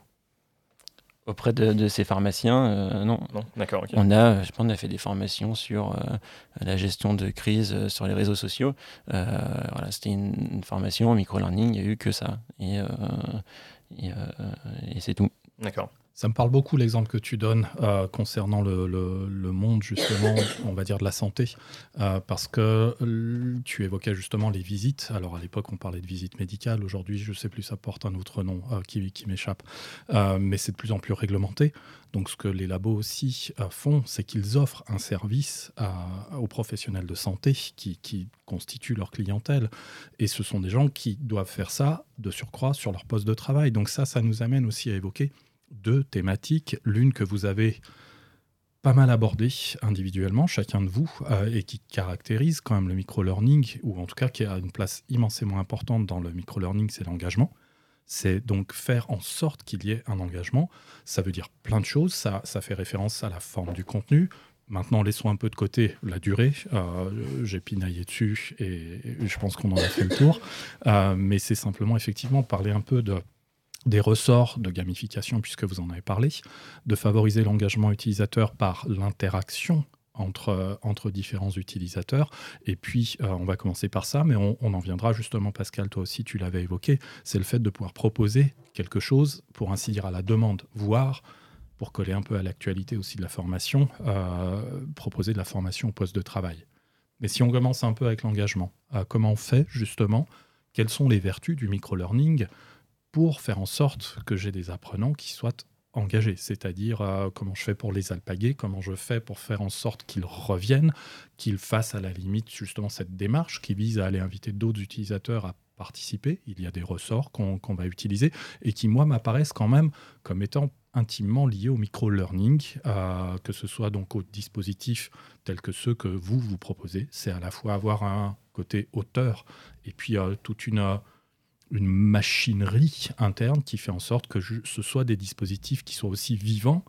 Auprès de, ces pharmaciens, euh, non. Non, d'accord. On a, je pense, on a fait des formations sur euh, la gestion de crise euh, sur les réseaux sociaux. voilà, c'était une, formation en micro-learning, il n'y a eu que ça. Et, et c'est tout. D'accord. Ça me parle beaucoup l'exemple que tu donnes euh, concernant le, monde justement, on va dire de la santé, euh, parce que tu évoquais justement les visites. Alors à l'époque on parlait de visites médicales, aujourd'hui je ne sais plus, ça porte un autre nom euh, qui, m'échappe, mais c'est de plus en plus réglementé. Donc ce que les labos aussi font, c'est qu'ils offrent un service aux professionnels de santé qui, qui constituent leur clientèle, et ce sont des gens qui doivent faire ça de surcroît sur leur poste de travail. Donc ça, ça nous amène aussi à évoquer deux thématiques. L'une que vous avez pas mal abordée individuellement, chacun de vous, euh, et qui caractérise quand même le micro-learning, ou en tout cas qui a une place immensément importante dans le micro-learning, c'est l'engagement. C'est donc faire en sorte qu'il y ait un engagement. Ça veut dire plein de choses. Ça, ça fait référence à la forme du contenu, Maintenant, laissons un peu de côté la durée. Euh, j'ai pinaillé dessus et je pense qu'on en a fait le tour. Euh, mais c'est simplement effectivement parler un peu de des ressorts de gamification, puisque vous en avez parlé, de favoriser l'engagement utilisateur par l'interaction entre, entre différents utilisateurs. Et puis, euh, on va commencer par ça, mais on, en viendra justement, Pascal, toi aussi, tu l'avais évoqué, c'est le fait de pouvoir proposer quelque chose, pour ainsi dire, à la demande, voire, pour coller un peu à l'actualité aussi de la formation, euh, proposer de la formation au poste de travail. Mais si on commence un peu avec l'engagement, euh, comment on fait justement? Quelles sont les vertus du micro-learning? Pour faire en sorte que j'ai des apprenants qui soient engagés, c'est-à-dire euh, comment je fais pour les alpaguer, comment je fais pour faire en sorte qu'ils reviennent, qu'ils fassent à la limite justement cette démarche qui vise à aller inviter d'autres utilisateurs à participer. Il y a des ressorts qu'on va utiliser et qui, moi, m'apparaissent quand même comme étant intimement liés au micro-learning, euh, que ce soit donc aux dispositifs tels que ceux que vous vous proposez. C'est à la fois avoir un côté auteur et puis euh, toute une une machinerie interne qui fait en sorte que ce soit des dispositifs qui soient aussi vivants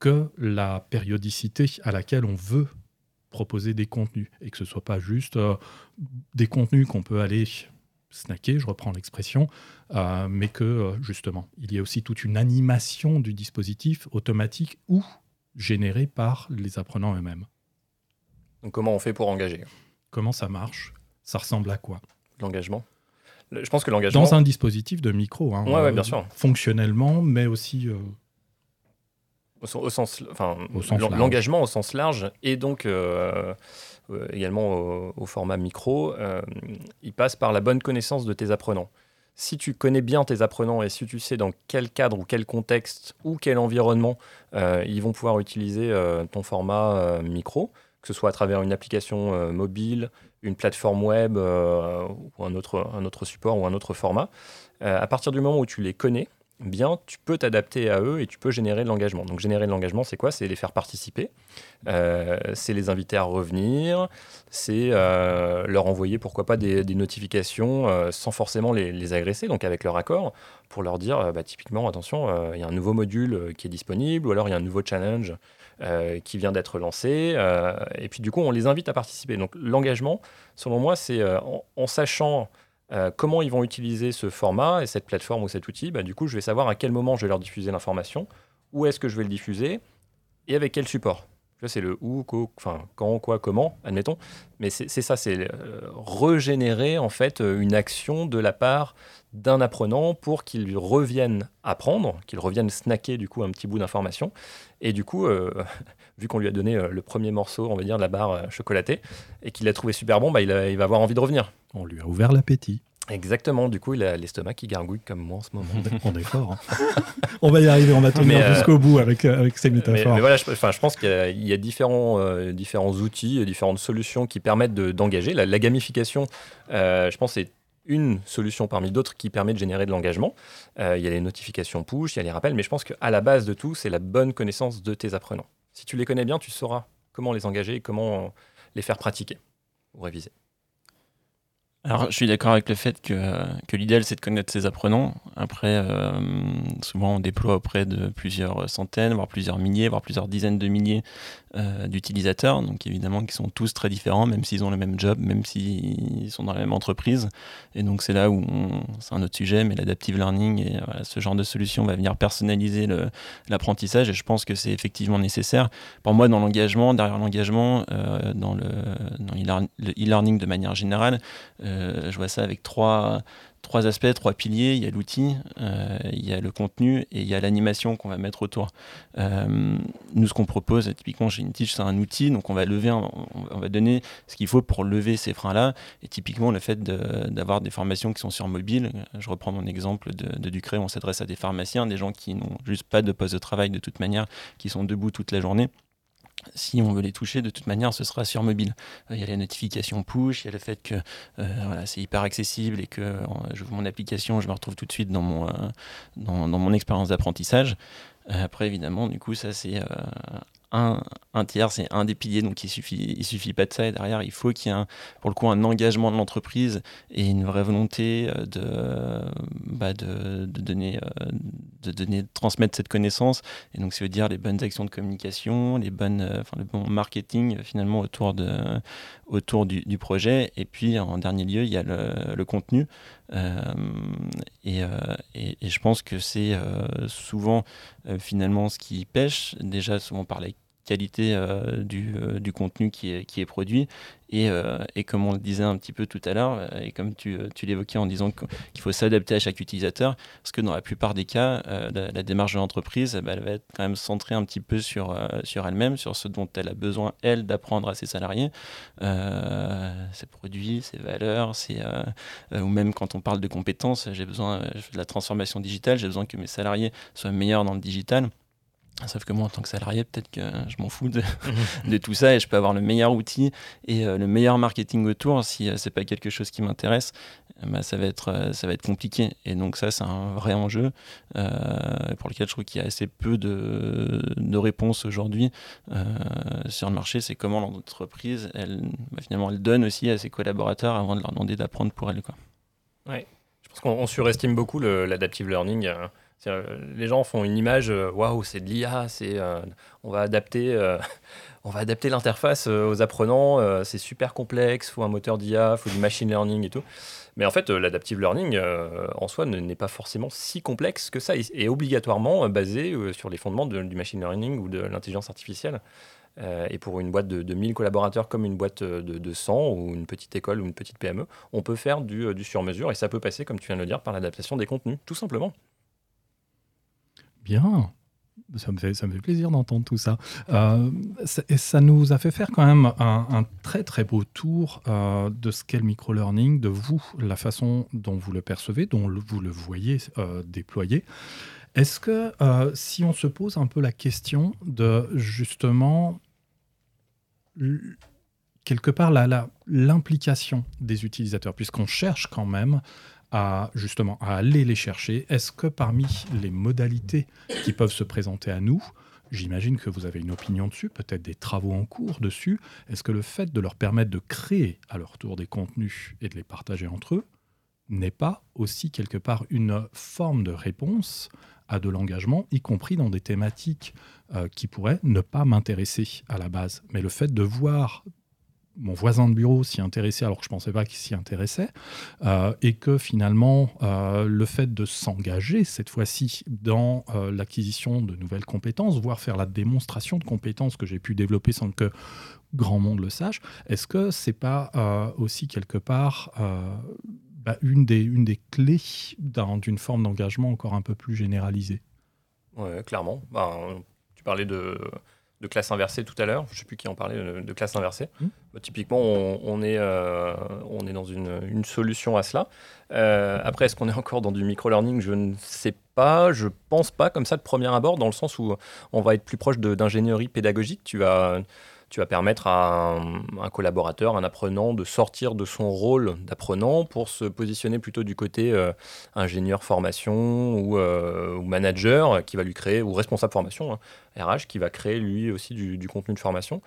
que la périodicité à laquelle on veut proposer des contenus. Et que ce soit pas juste euh, des contenus qu'on peut aller snacker, je reprends l'expression, euh, mais que euh, justement, il y a aussi toute une animation du dispositif automatique ou générée par les apprenants eux-mêmes. Donc comment on fait pour engager? Comment ça marche? Ça ressemble à quoi? L'engagement? Je pense que l'engagement. Dans un dispositif de micro. Hein, ouais, bien sûr. Fonctionnellement, mais aussi. Euh, au, sens, enfin, l'engagement au sens large et donc euh, euh, également au, format micro, il passe par la bonne connaissance de tes apprenants. Si tu connais bien tes apprenants et si tu sais dans quel cadre ou quel contexte ou quel environnement ils vont pouvoir utiliser ton format micro, que ce soit à travers une application mobile, une plateforme web euh, ou un autre, un autre support ou un autre format, euh, à partir du moment où tu les connais, bien, tu peux t'adapter à eux et tu peux générer de l'engagement. Donc générer de l'engagement, c'est quoi? C'est les faire participer, euh, c'est les inviter à revenir, c'est leur envoyer pourquoi pas des, notifications sans forcément les, agresser, donc avec leur accord, pour leur dire bah, typiquement attention, il y a un nouveau module qui est disponible ou alors il y a un nouveau challenge euh, qui vient d'être lancé. Euh, et puis du coup, on les invite à participer. Donc l'engagement, selon moi, c'est euh, en, sachant comment ils vont utiliser ce format et cette plateforme ou cet outil, bah, du coup, je vais savoir à quel moment je vais leur diffuser l'information, où est-ce que je vais le diffuser et avec quel support. C'est le où, quand, quoi, comment, admettons. Mais c'est ça, c'est régénérer en fait une action de la part d'un apprenant pour qu'il revienne apprendre, qu'il revienne snacker du coup un petit bout d'information. Et du coup, vu qu'on lui a donné le premier morceau, on va dire, de la barre chocolatée, et qu'il l'a trouvé super bon, bah, il, il va avoir envie de revenir. On lui a ouvert l'appétit. Exactement, du coup, il a l'estomac qui gargouille comme moi en ce moment. on est fort. Hein. on va y arriver, on va tenir euh, jusqu'au bout avec, euh, avec ces métaphores. Mais, voilà, je, je, pense qu'il y a, différents, euh, différents outils, différentes solutions qui permettent d'engager. la, gamification, je pense, c'est une solution parmi d'autres qui permet de générer de l'engagement. il y a les notifications push, il y a les rappels, mais je pense qu'à la base de tout, c'est la bonne connaissance de tes apprenants. Si tu les connais bien, tu sauras comment les engager comment les faire pratiquer ou réviser. Alors, je suis d'accord avec le fait que, que l'idéal, c'est de connaître ses apprenants. Après, euh, souvent, on déploie auprès de plusieurs centaines, voire plusieurs milliers, voire plusieurs dizaines de milliers euh, d'utilisateurs. Donc, évidemment, qui sont tous très différents, même s'ils ont le même job, même s'ils sont dans la même entreprise. Et donc, c'est là où c'est un autre sujet, mais l'adaptive learning et ce genre de solution va venir personnaliser l'apprentissage. Et je pense que c'est effectivement nécessaire. Pour moi, dans l'engagement, derrière l'engagement, euh, dans le e-learning de manière générale, euh, je vois ça avec trois, trois aspects, trois piliers. Il y a l'outil, euh, il y a le contenu et il y a l'animation qu'on va mettre autour. Euh, nous, ce qu'on propose, typiquement chez Intich, c'est un outil, donc on va lever, on, va donner ce qu'il faut pour lever ces freins-là. Et typiquement, le fait d'avoir des formations qui sont sur mobile, je reprends mon exemple de, de Ducré, on s'adresse à des pharmaciens, des gens qui n'ont juste pas de poste de travail de toute manière, qui sont debout toute la journée si on veut les toucher, de toute manière, ce sera sur mobile. Euh, il y a les notifications push, il y a le fait que euh, voilà, c'est hyper accessible et que euh, je mon application, je me retrouve tout de suite dans mon, dans, mon expérience d'apprentissage. après, évidemment, du coup, ça, c'est un, tiers, c'est un des piliers, donc il suffit, il suffit pas de ça. Et derrière, il faut qu'il y ait un, pour le coup un engagement de l'entreprise et une vraie volonté de, bah de, de, donner, de transmettre cette connaissance. Et donc, ça veut dire les bonnes actions de communication, les bonnes, euh, enfin, le bon marketing finalement autour, de, autour du, projet. Et puis, en dernier lieu, il y a le, le contenu. et, et, et, je pense que c'est souvent finalement ce qui pêche, déjà souvent par la qualité euh, du, euh, du, contenu qui est, qui est produit. Et, euh, et, comme on le disait un petit peu tout à l'heure, et comme tu, tu l'évoquais en disant qu'il faut s'adapter à chaque utilisateur, parce que dans la plupart des cas, la, démarche de l'entreprise, bah, elle va être quand même centrée un petit peu sur, sur elle-même, sur ce dont elle a besoin, elle, d'apprendre à ses salariés, ses produits, ses valeurs, ses, ou même quand on parle de compétences, j'ai besoin de la transformation digitale, j'ai besoin que mes salariés soient meilleurs dans le digital. Sauf que moi, en tant que salarié, peut-être que je m'en fous de, de, tout ça et je peux avoir le meilleur outil et euh, le meilleur marketing autour. Si ce euh, c'est pas quelque chose qui m'intéresse, bah, ça, va être, euh, ça va être compliqué. Et donc, ça, c'est un vrai enjeu pour lequel je trouve qu'il y a assez peu de, de réponses aujourd'hui sur le marché. C'est comment l'entreprise, elle, bah, finalement, elle donne aussi à ses collaborateurs avant de leur demander d'apprendre pour elle. Quoi. Ouais. Je pense qu'on surestime beaucoup l'adaptive learning. Euh, les gens font une image, euh, waouh, c'est de l'IA, euh, on va adapter, adapter l'interface aux apprenants, c'est super complexe, faut un moteur d'IA, faut du machine learning et tout. Mais en fait, l'adaptive learning en soi n'est pas forcément si complexe que ça, et obligatoirement basé sur les fondements du machine learning ou de l'intelligence artificielle. et pour une boîte de, 1000 collaborateurs comme une boîte de, de, 100 ou une petite école ou une petite PME, on peut faire du, du sur-mesure et ça peut passer, comme tu viens de le dire, par l'adaptation des contenus, tout simplement. Bien. Ça me, fait, ça me fait plaisir d'entendre tout ça. Euh, et ça nous a fait faire quand même un, très très beau tour euh, de ce qu'est le micro-learning, de vous, la façon dont vous le percevez, dont vous le voyez euh, déployer. Est-ce que si on se pose un peu la question de justement quelque part l'implication des utilisateurs, puisqu'on cherche quand même à justement à aller les chercher Est-ce que parmi les modalités qui peuvent se présenter à nous, j'imagine que vous avez une opinion dessus, peut-être des travaux en cours dessus, est-ce que le fait de leur permettre de créer à leur tour des contenus et de les partager entre eux n'est pas aussi quelque part une forme de réponse à de l'engagement, y compris dans des thématiques euh, qui pourraient ne pas m'intéresser à la base. Mais le fait de voir mon voisin de bureau s'y intéressait alors que je ne pensais pas qu'il s'y intéressait, euh, et que finalement euh, le fait de s'engager cette fois-ci dans euh, l'acquisition de nouvelles compétences, voire faire la démonstration de compétences que j'ai pu développer sans que grand monde le sache, est-ce que c'est pas aussi quelque part bah, une, des, une des clés d'une forme d'engagement encore un peu plus généralisée? Oui, clairement. Ben, tu parlais de de classe inversée tout à l'heure. Je ne sais plus qui en parlait de, classe inversée. Mmh. Bah, typiquement, on, est, euh, on est dans une, solution à cela. Euh, après, est-ce qu'on est encore dans du micro-learning? Je ne sais pas. Je pense pas comme ça de premier abord, dans le sens où on va être plus proche d'ingénierie pédagogique. Tu vas tu vas permettre à un, collaborateur, un apprenant, de sortir de son rôle d'apprenant pour se positionner plutôt du côté euh, ingénieur formation ou, euh, ou, manager qui va lui créer, ou responsable formation, RH, hein, qui va créer lui aussi du, contenu de formation.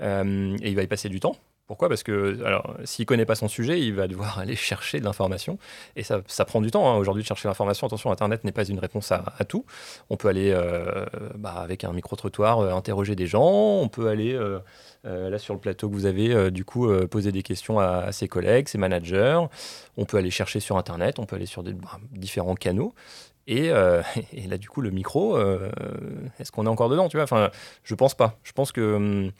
Euh, et il va y passer du temps pourquoi? Parce que s'il connaît pas son sujet, il va devoir aller chercher de l'information. Et ça, ça, prend du temps hein, aujourd'hui de chercher l'information. Attention, Internet n'est pas une réponse à, tout. On peut aller euh, bah, avec un micro-trottoir euh, interroger des gens. On peut aller euh, là sur le plateau que vous avez, du coup, poser des questions à, ses collègues, ses managers. On peut aller chercher sur Internet. On peut aller sur bah, différents canaux. Et, et, là, du coup, le micro, est-ce qu'on est encore dedans? Tu vois? Enfin, Je pense pas. Je pense que hum,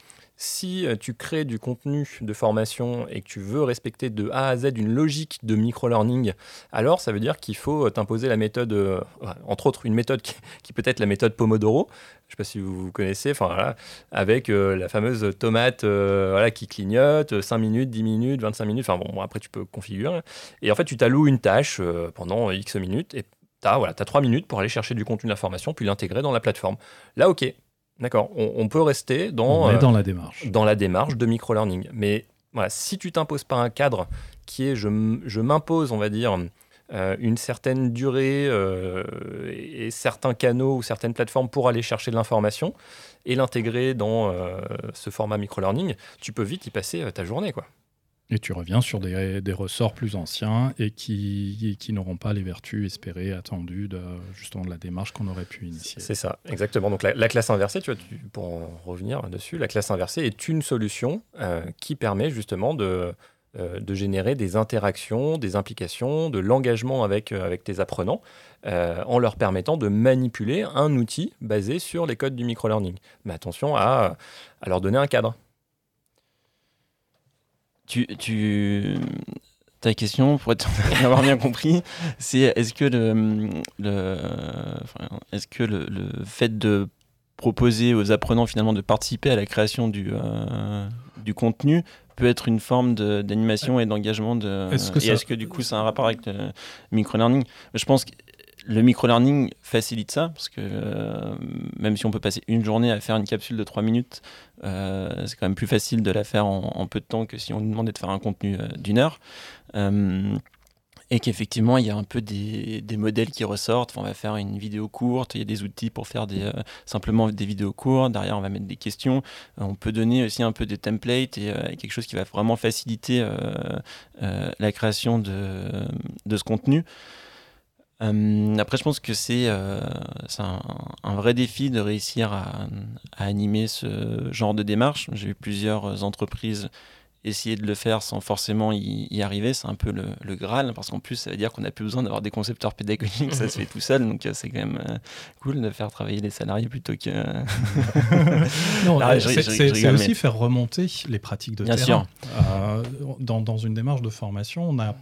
si euh, tu crées du contenu de formation et que tu veux respecter de A à Z une logique de micro-learning, alors ça veut dire qu'il faut euh, t'imposer la méthode, euh, entre autres une méthode qui, peut être la méthode Pomodoro, je ne sais pas si vous connaissez, enfin, avec la fameuse tomate voilà, qui clignote, 5 minutes, 10 minutes, 25 minutes, enfin bon, après tu peux configurer. Et en fait, tu t'alloues une tâche pendant X minutes et tu as, voilà, as 3 minutes pour aller chercher du contenu d'information puis l'intégrer dans la plateforme. Là, ok, D'accord. On, peut rester dans, euh, dans la démarche. Dans la démarche de micro-learning. Mais voilà, si tu t'imposes pas un cadre qui est je, m'impose, on va dire, euh, une certaine durée euh, et, certains canaux ou certaines plateformes pour aller chercher de l'information et l'intégrer dans ce format micro-learning, tu peux vite y passer ta journée. quoi. Et tu reviens sur des, ressorts plus anciens et qui, qui n'auront pas les vertus espérées, attendues de, justement de la démarche qu'on aurait pu initier. C'est ça, exactement. Donc la, classe inversée, tu vois, pour en revenir dessus, la classe inversée est une solution euh, qui permet justement de, euh, de générer des interactions, des implications, de l'engagement avec, euh, avec tes apprenants, en leur permettant de manipuler un outil basé sur les codes du microlearning. Mais attention à, à leur donner un cadre tu, ta question, pour être, avoir bien compris, c'est est-ce que le, le est-ce que le, fait de proposer aux apprenants finalement de participer à la création du, euh, du contenu peut être une forme d'animation et d'engagement de est-ce que, et est-ce que du coup c'est un rapport avec le micro-learning? Je pense que le micro-learning facilite ça, parce que euh, même si on peut passer une journée à faire une capsule de 3 minutes, euh, c'est quand même plus facile de la faire en, peu de temps que si on nous demandait de faire un contenu euh, d'une heure. et qu'effectivement, il y a un peu des, modèles qui ressortent. on va faire une vidéo courte, il y a des outils pour faire simplement des vidéos courtes. Derrière, on va mettre des questions. on peut donner aussi un peu des templates et, quelque chose qui va vraiment faciliter la création de ce contenu. Euh, après, je pense que c'est euh, un, vrai défi de réussir à, animer ce genre de démarche. J'ai eu plusieurs entreprises essayer de le faire sans forcément y, arriver, c'est un peu le, Graal, parce qu'en plus, ça veut dire qu'on n'a plus besoin d'avoir des concepteurs pédagogiques, ça se fait tout seul, donc euh, c'est quand même cool de faire travailler les salariés plutôt que... c'est aussi faire remonter les pratiques de Bien terrain. Sûr. dans, dans, une démarche de formation, on a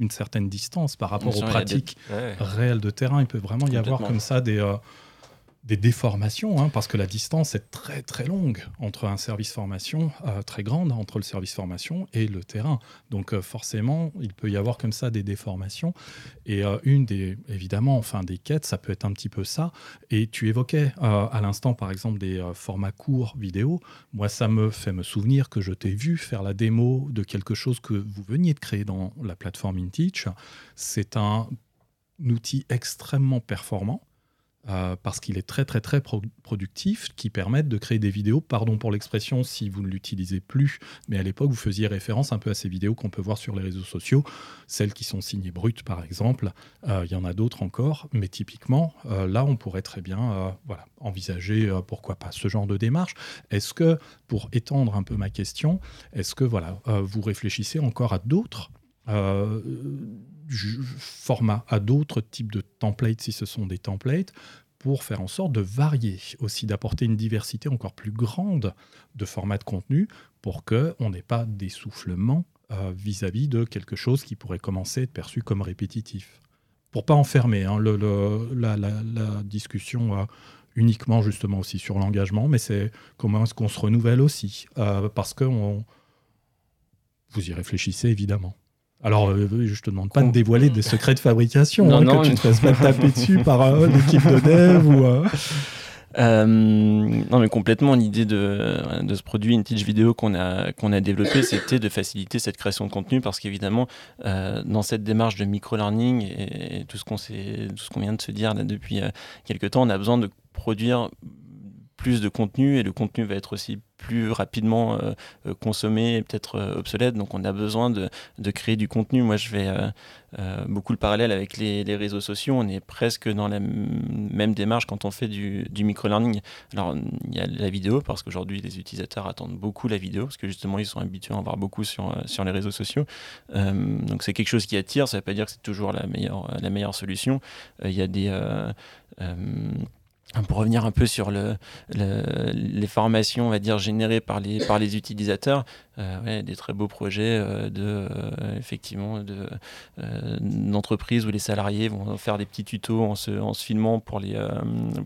une certaine distance par rapport aux pratiques réelles de terrain. Il peut vraiment y avoir comme ça des, euh, des déformations, hein, parce que la distance est très très longue entre un service formation, euh, très grande entre le service formation et le terrain. Donc euh, forcément, il peut y avoir comme ça des déformations. Et euh, une des, évidemment, enfin des quêtes, ça peut être un petit peu ça. Et tu évoquais à l'instant, par exemple, des formats courts vidéo. Moi, ça me fait me souvenir que je t'ai vu faire la démo de quelque chose que vous veniez de créer dans la plateforme InTeach. C'est un outil extrêmement performant euh, parce qu'il est très très très productif, qui permettent de créer des vidéos, pardon pour l'expression si vous ne l'utilisez plus, mais à l'époque vous faisiez référence un peu à ces vidéos qu'on peut voir sur les réseaux sociaux, celles qui sont signées brutes par exemple, euh, il y en a d'autres encore, mais typiquement euh, là on pourrait très bien voilà, envisager pourquoi pas ce genre de démarche. Est-ce que, pour étendre un peu ma question, est-ce que voilà, vous réfléchissez encore à d'autres format à d'autres types de templates si ce sont des templates pour faire en sorte de varier, aussi d'apporter une diversité encore plus grande de formats de contenu pour qu'on n'ait pas d'essoufflement euh, vis-à-vis de quelque chose qui pourrait commencer à être perçu comme répétitif. Pour pas enfermer hein, la, discussion euh, uniquement justement aussi sur l'engagement, mais c'est comment est-ce qu'on se renouvelle aussi, euh, parce que vous y réfléchissez évidemment. Alors, euh, je te demande pas de dévoiler des secrets de fabrication, non, hein, non, que tu ne te fasses pas taper dessus par euh, l'équipe de dev ou. Euh... non, mais complètement, l'idée de, de, ce produit Intige Vidéo qu'on a, qu'on a développé, c'était de faciliter cette création de contenu parce qu'évidemment, euh, dans cette démarche de micro-learning et, tout ce qu'on qu'on vient de se dire là, depuis quelques temps, on a besoin de produire plus de contenu et le contenu va être aussi plus rapidement euh, euh, consommé et peut-être euh, obsolète. Donc on a besoin de, créer du contenu. Moi, je vais beaucoup le parallèle avec les, réseaux sociaux. On est presque dans la même démarche quand on fait du, du micro-learning. Alors il y a la vidéo parce qu'aujourd'hui les utilisateurs attendent beaucoup la vidéo parce que justement ils sont habitués à en voir beaucoup sur, sur les réseaux sociaux. donc c'est quelque chose qui attire. Ça ne veut pas dire que c'est toujours la meilleure, la meilleure solution. Il y a des pour revenir un peu sur le, les formations, on va dire, générées par les utilisateurs, euh, des très beaux projets euh, de, euh, effectivement, de, d'entreprises où les salariés vont faire des petits tutos en se, en se filmant pour les,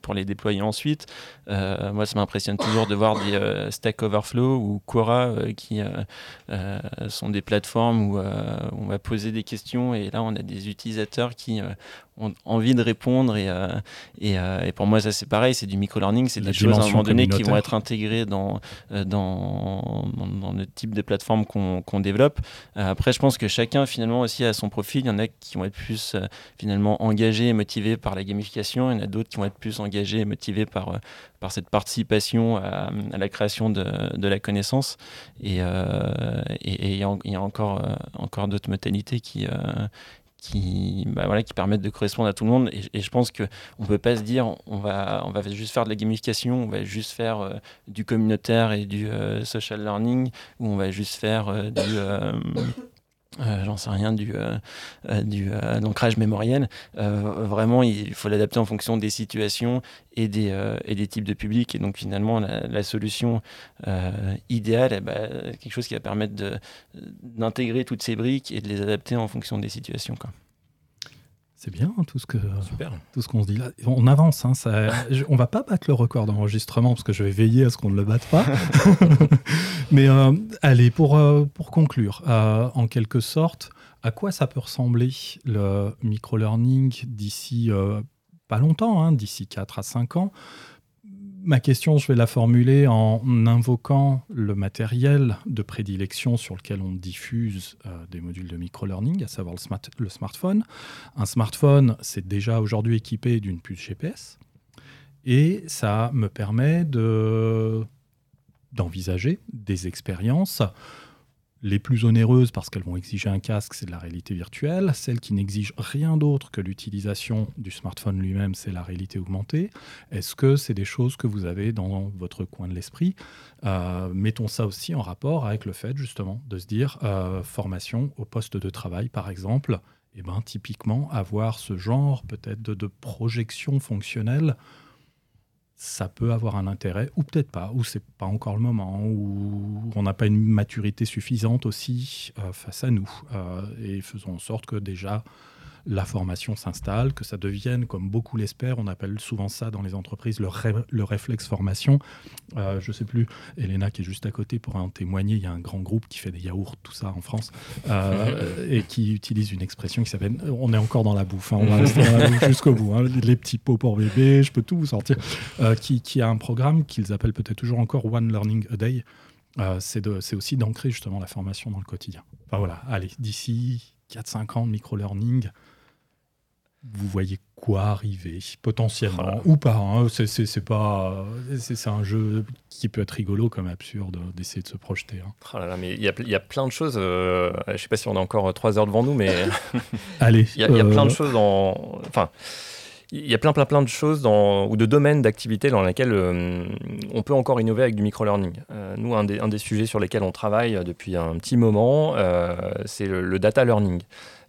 pour les déployer ensuite. moi, ça m'impressionne toujours de voir des Stack Overflow ou Quora qui sont des plateformes où on va poser des questions et là, on a des utilisateurs qui ont envie de répondre et, et, et, pour moi ça c'est pareil c'est du micro-learning c'est des choses à un moment donné qui vont être intégrées dans, dans, dans, dans notre type de plateforme qu'on développe. Euh, après, je pense que chacun finalement aussi a son profil. Il y en a qui vont être plus euh, finalement engagés et motivés par la gamification. Il y en a d'autres qui vont être plus engagés et motivés par, euh, par cette participation à, la création de, la connaissance. Et, et, il y a, encore, encore d'autres modalités qui, qui, bah voilà, qui permettent de correspondre à tout le monde. Et, je pense qu'on ne peut pas se dire on va, on va juste faire de la gamification, on va juste faire euh, du communautaire et du euh, social learning, ou on va juste faire euh, du... j'en sais rien, du, du ancrage mémoriel. vraiment, il faut l'adapter en fonction des situations et des, et des types de publics. Et donc, finalement, la, solution idéale, ben, quelque chose qui va permettre d'intégrer toutes ces briques et de les adapter en fonction des situations. Quoi. C'est bien tout ce que tout ce qu'on se dit là. On avance. Hein, ça, on va pas battre le record d'enregistrement parce que je vais veiller à ce qu'on ne le batte pas. Mais euh, allez, pour, euh, pour conclure, euh, en quelque sorte, à quoi ça peut ressembler le micro-learning d'ici pas longtemps, hein, d'ici 4 à 5 ans Ma question, je vais la formuler en invoquant le matériel de prédilection sur lequel on diffuse euh, des modules de micro-learning, à savoir le, smartphone. Un smartphone, c'est déjà aujourd'hui équipé d'une puce GPS. Et ça me permet d'envisager des expériences les plus onéreuses parce qu'elles vont exiger un casque, c'est de la réalité virtuelle. Celles qui n'exigent rien d'autre que l'utilisation du smartphone lui-même, c'est la réalité augmentée. Est-ce que c'est des choses que vous avez dans votre coin de l'esprit? Euh, Mettons ça aussi en rapport avec le fait justement de se dire euh, formation au poste de travail, par exemple. Et eh ben, typiquement, avoir ce genre peut-être de, de projection fonctionnelle ça peut avoir un intérêt, ou peut-être pas, ou c'est pas encore le moment, ou on n'a pas une maturité suffisante aussi euh, face à nous. Euh, et faisons en sorte que déjà la formation s'installe, que ça devienne, comme beaucoup l'espèrent, on appelle souvent ça dans les entreprises le, le réflexe formation. Euh, je ne sais plus, Elena qui est juste à côté pour en témoigner, il y a un grand groupe qui fait des yaourts, tout ça en France, euh, et qui utilise une expression qui s'appelle, on est encore dans la bouffe, hein, on va rester jusqu'au bout, hein, les petits pots pour bébé, je peux tout vous sortir, euh, qui, qui, a un programme qu'ils appellent peut-être toujours encore One Learning a Day. c'est aussi d'ancrer justement la formation dans le quotidien. Enfin voilà, allez, d'ici 4-5 ans de micro-learning, vous voyez quoi arriver potentiellement ou pas hein. C'est pas c'est un jeu qui peut être rigolo comme absurde d'essayer de se projeter. Hein. Oh mais il y, y, a plein de choses. Euh, je sais pas si on a encore trois heures devant nous, mais allez. Il y, a plein de euh, choses en enfin. Il y a plein, plein, plein de choses dans, ou de domaines d'activité dans lesquels euh, on peut encore innover avec du micro-learning. nous, un des, un des, sujets sur lesquels on travaille depuis un petit moment, c'est le, data learning.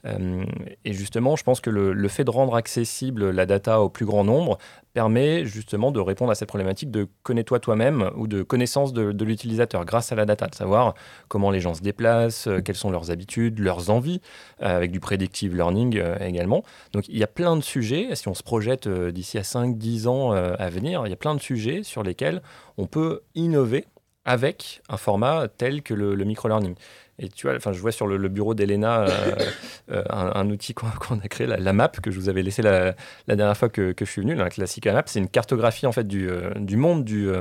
Euh, et justement, je pense que le, fait de rendre accessible la data au plus grand nombre permet justement de répondre à cette problématique de connais-toi toi-même ou de connaissance de, l'utilisateur grâce à la data, de savoir comment les gens se déplacent, euh, quelles sont leurs habitudes, leurs envies, euh, avec du predictive learning également. Donc il y a plein de sujets, si on se projette d'ici à 5-10 ans à venir, il y a plein de sujets sur lesquels on peut innover avec un format tel que le, le micro-learning. Et tu vois, enfin, je vois sur le, bureau d'Elena euh, euh, un, outil qu'on a créé, la, map, que je vous avais laissé la, dernière fois que, je suis venu, la classique map. C'est une cartographie en fait du, euh, monde du,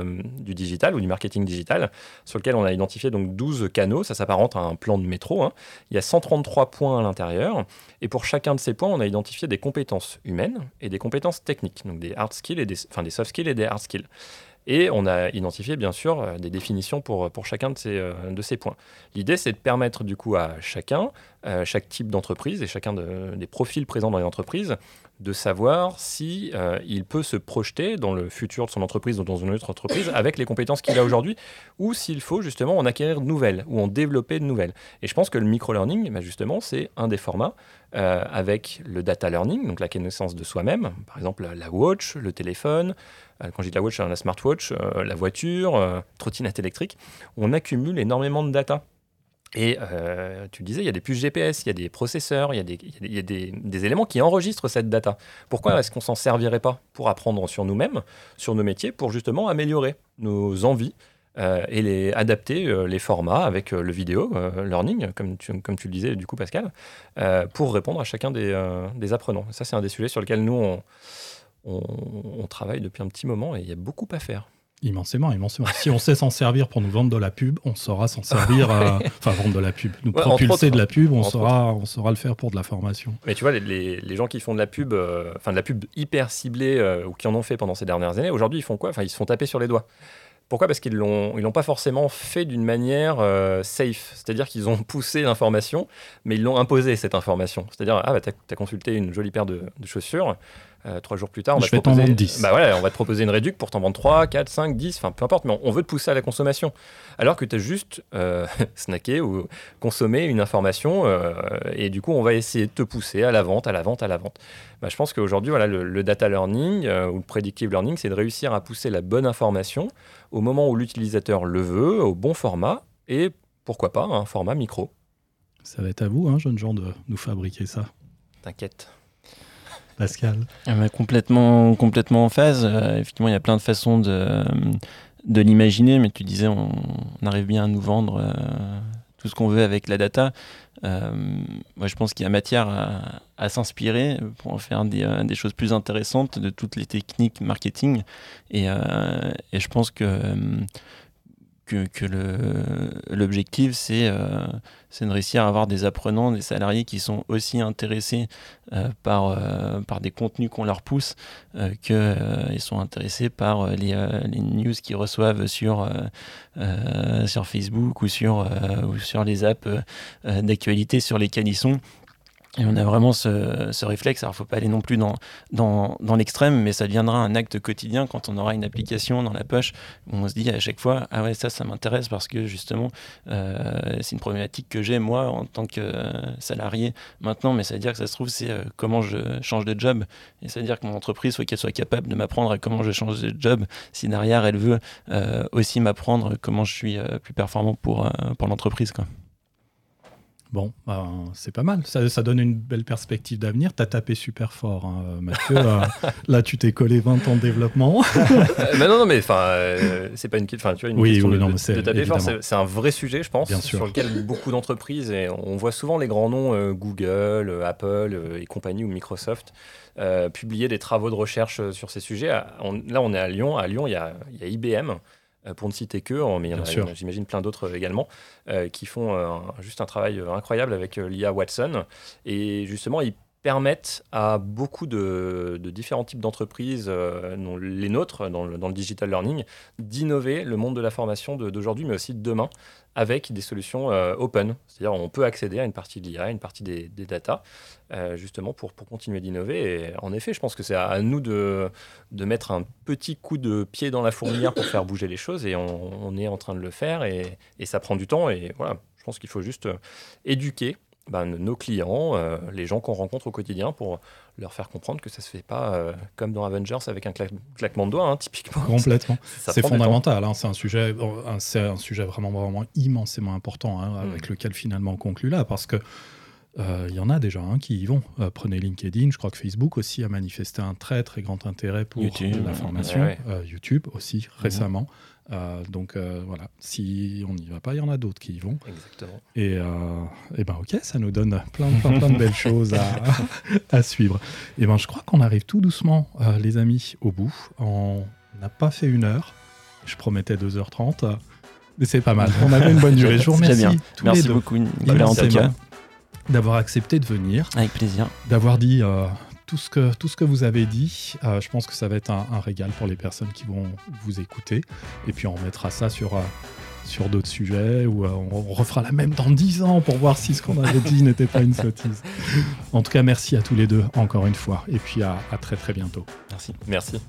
digital ou du marketing digital, sur lequel on a identifié donc 12 canaux. Ça s'apparente à un plan de métro. Hein. Il y a 133 points à l'intérieur. Et pour chacun de ces points, on a identifié des compétences humaines et des compétences techniques, donc des hard skills et des soft skills et des hard skills. Et on a identifié, bien sûr, euh, des définitions pour, pour chacun de ces, euh, de ces points. L'idée, c'est de permettre, du coup, à chacun, euh, chaque type d'entreprise et chacun des profils présents dans les entreprises, de savoir si il peut se projeter dans le futur de son entreprise ou dans une autre entreprise avec les compétences qu'il a aujourd'hui, ou s'il faut justement en acquérir de nouvelles ou en développer de nouvelles. Et je pense que le micro-learning, bah, justement, c'est un des formats avec le data learning, donc la connaissance de soi-même, par exemple la watch, le téléphone, euh, quand je dis la watch, la smartwatch, euh, la voiture, euh, trottinette électrique, on accumule énormément de data. Et tu disais, il y a des puces GPS, il y a des processeurs, il y a, des, il y a des, des, éléments qui enregistrent cette data. Pourquoi est-ce qu'on s'en servirait pas pour apprendre sur nous-mêmes, sur nos métiers, pour justement améliorer nos envies et les, adapter les formats avec le vidéo learning, comme tu, comme tu le disais du coup Pascal, pour répondre à chacun des, des apprenants. Ça, c'est un des sujets sur lesquels nous, on, on, travaille depuis un petit moment et il y a beaucoup à faire. Immensément, immensément. Si on sait s'en servir pour nous vendre de la pub, on saura s'en servir, euh, enfin vendre de la pub, nous propulser de la pub, on saura, on saura le faire pour de la formation. Mais tu vois, les, gens qui font de la pub, euh, enfin de la pub hyper ciblée euh, ou qui en ont fait pendant ces dernières années, aujourd'hui ils font quoi? Enfin, ils se font taper sur les doigts. Pourquoi? Parce qu'ils l'ont, ils l'ont pas forcément fait d'une manière safe. C'est-à-dire qu'ils ont poussé l'information, mais ils l'ont imposé cette information. C'est-à-dire, ah, bah, tu as, consulté une jolie paire de chaussures, euh, trois jours plus tard, on va, te proposer, 10. Bah on va te proposer une réduction pour t'en vendre 3, 4, 5, 10, enfin peu importe, mais on, veut te pousser à la consommation. Alors que tu as juste euh, snacké ou consommé une information euh, et du coup, on va essayer de te pousser à la vente, à la vente, à la vente. Bah, je pense qu'aujourd'hui, voilà, le, data learning ou le predictive learning, c'est de réussir à pousser la bonne information au moment où l'utilisateur le veut, au bon format et pourquoi pas un format micro. Ça va être à vous, hein, jeunes gens, de nous fabriquer ça. T'inquiète. Pascal ah, complètement, complètement en phase. Euh, effectivement, il y a plein de façons de, de l'imaginer, mais tu disais, on, arrive bien à nous vendre euh, tout ce qu'on veut avec la data. Euh, moi, je pense qu'il y a matière à, s'inspirer pour en faire des, choses plus intéressantes de toutes les techniques marketing. Et, et je pense que que, l'objectif, c'est euh, de réussir à avoir des apprenants, des salariés qui sont aussi intéressés euh, par, euh, par des contenus qu'on leur pousse, qu'ils sont intéressés par les, news qu'ils reçoivent sur, sur Facebook ou sur, ou sur les apps d'actualité sur lesquelles ils sont. Et on a vraiment ce, ce réflexe. Alors, il ne faut pas aller non plus dans, dans, dans l'extrême, mais ça deviendra un acte quotidien quand on aura une application dans la poche où on se dit à chaque fois Ah ouais, ça, ça m'intéresse parce que justement, euh, c'est une problématique que j'ai moi en tant que salarié maintenant, mais ça veut dire que ça se trouve, c'est euh, comment je change de job. Et ça veut dire que mon entreprise, faut qu'elle soit capable de m'apprendre à comment je change de job si derrière elle veut euh, aussi m'apprendre comment je suis plus performant pour, pour l'entreprise. Quoi. Bon, ben, c'est pas mal. Ça, donne une belle perspective d'avenir. Tu as tapé super fort, hein, Mathieu. Euh, là, tu t'es collé 20 ans de développement. mais non, non, mais enfin, euh, c'est pas une, tu vois, une oui, question oui, de, non, de, taper fort. C'est un vrai sujet, je pense, sur lequel beaucoup d'entreprises, et on voit souvent les grands noms euh, Google, Apple et compagnie ou Microsoft. publier des travaux de recherche sur ces sujets. là, on est à Lyon. À Lyon, il y a, il y a IBM pour ne citer que, mais il y en a, j'imagine plein d'autres euh, également, euh, qui font juste un travail incroyable avec l'IA Watson. Et justement, ils permettent à beaucoup de, différents types d'entreprises, euh, les nôtres, dans le, digital learning, d'innover le monde de la formation d'aujourd'hui, mais aussi de demain, avec des solutions euh, open. C'est-à-dire on peut accéder à une partie de l'IA, une partie des, data, euh, justement pour, continuer d'innover. Et en effet, je pense que c'est à, nous de, mettre un petit coup de pied dans la fourmilière pour faire bouger les choses, et on, est en train de le faire, et ça prend du temps. Et voilà, je pense qu'il faut juste éduquer ben, nos clients, euh, les gens qu'on rencontre au quotidien pour leur faire comprendre que ça se fait pas euh, comme dans Avengers avec un claquement de doigts, hein, typiquement. Complètement. C'est fondamental. Hein, c'est un sujet, c'est un sujet vraiment, vraiment immensément important hein, mm. avec lequel finalement on conclut là, parce que euh, il y en a déjà qui y vont. prenez LinkedIn, je crois que Facebook aussi a manifesté un très très grand intérêt pour la formation. YouTube aussi récemment. Euh, donc euh, voilà, si on n'y va pas, il y en a d'autres qui y vont. Exactement. Et, euh, et ben ok, ça nous donne plein, plein, plein de belles choses à, à, suivre. Et ben je crois qu'on arrive tout doucement, les amis, au bout. On n'a pas fait une heure. Je promettais 2h30. Mais c'est pas mal. On avait une bonne durée. Je vous remercie. Tous Merci les deux. beaucoup, Nicolas, en tout cas. D'avoir accepté de venir. Avec plaisir. D'avoir dit tout ce que, tout ce que vous avez dit, euh, je pense que ça va être un, régal pour les personnes qui vont vous écouter. Et puis on mettra ça sur, euh, sur d'autres sujets ou euh, on, refera la même dans 10 ans pour voir si ce qu'on avait dit n'était pas une sottise. En tout cas, merci à tous les deux encore une fois. Et puis à, à très très bientôt. Merci. Merci.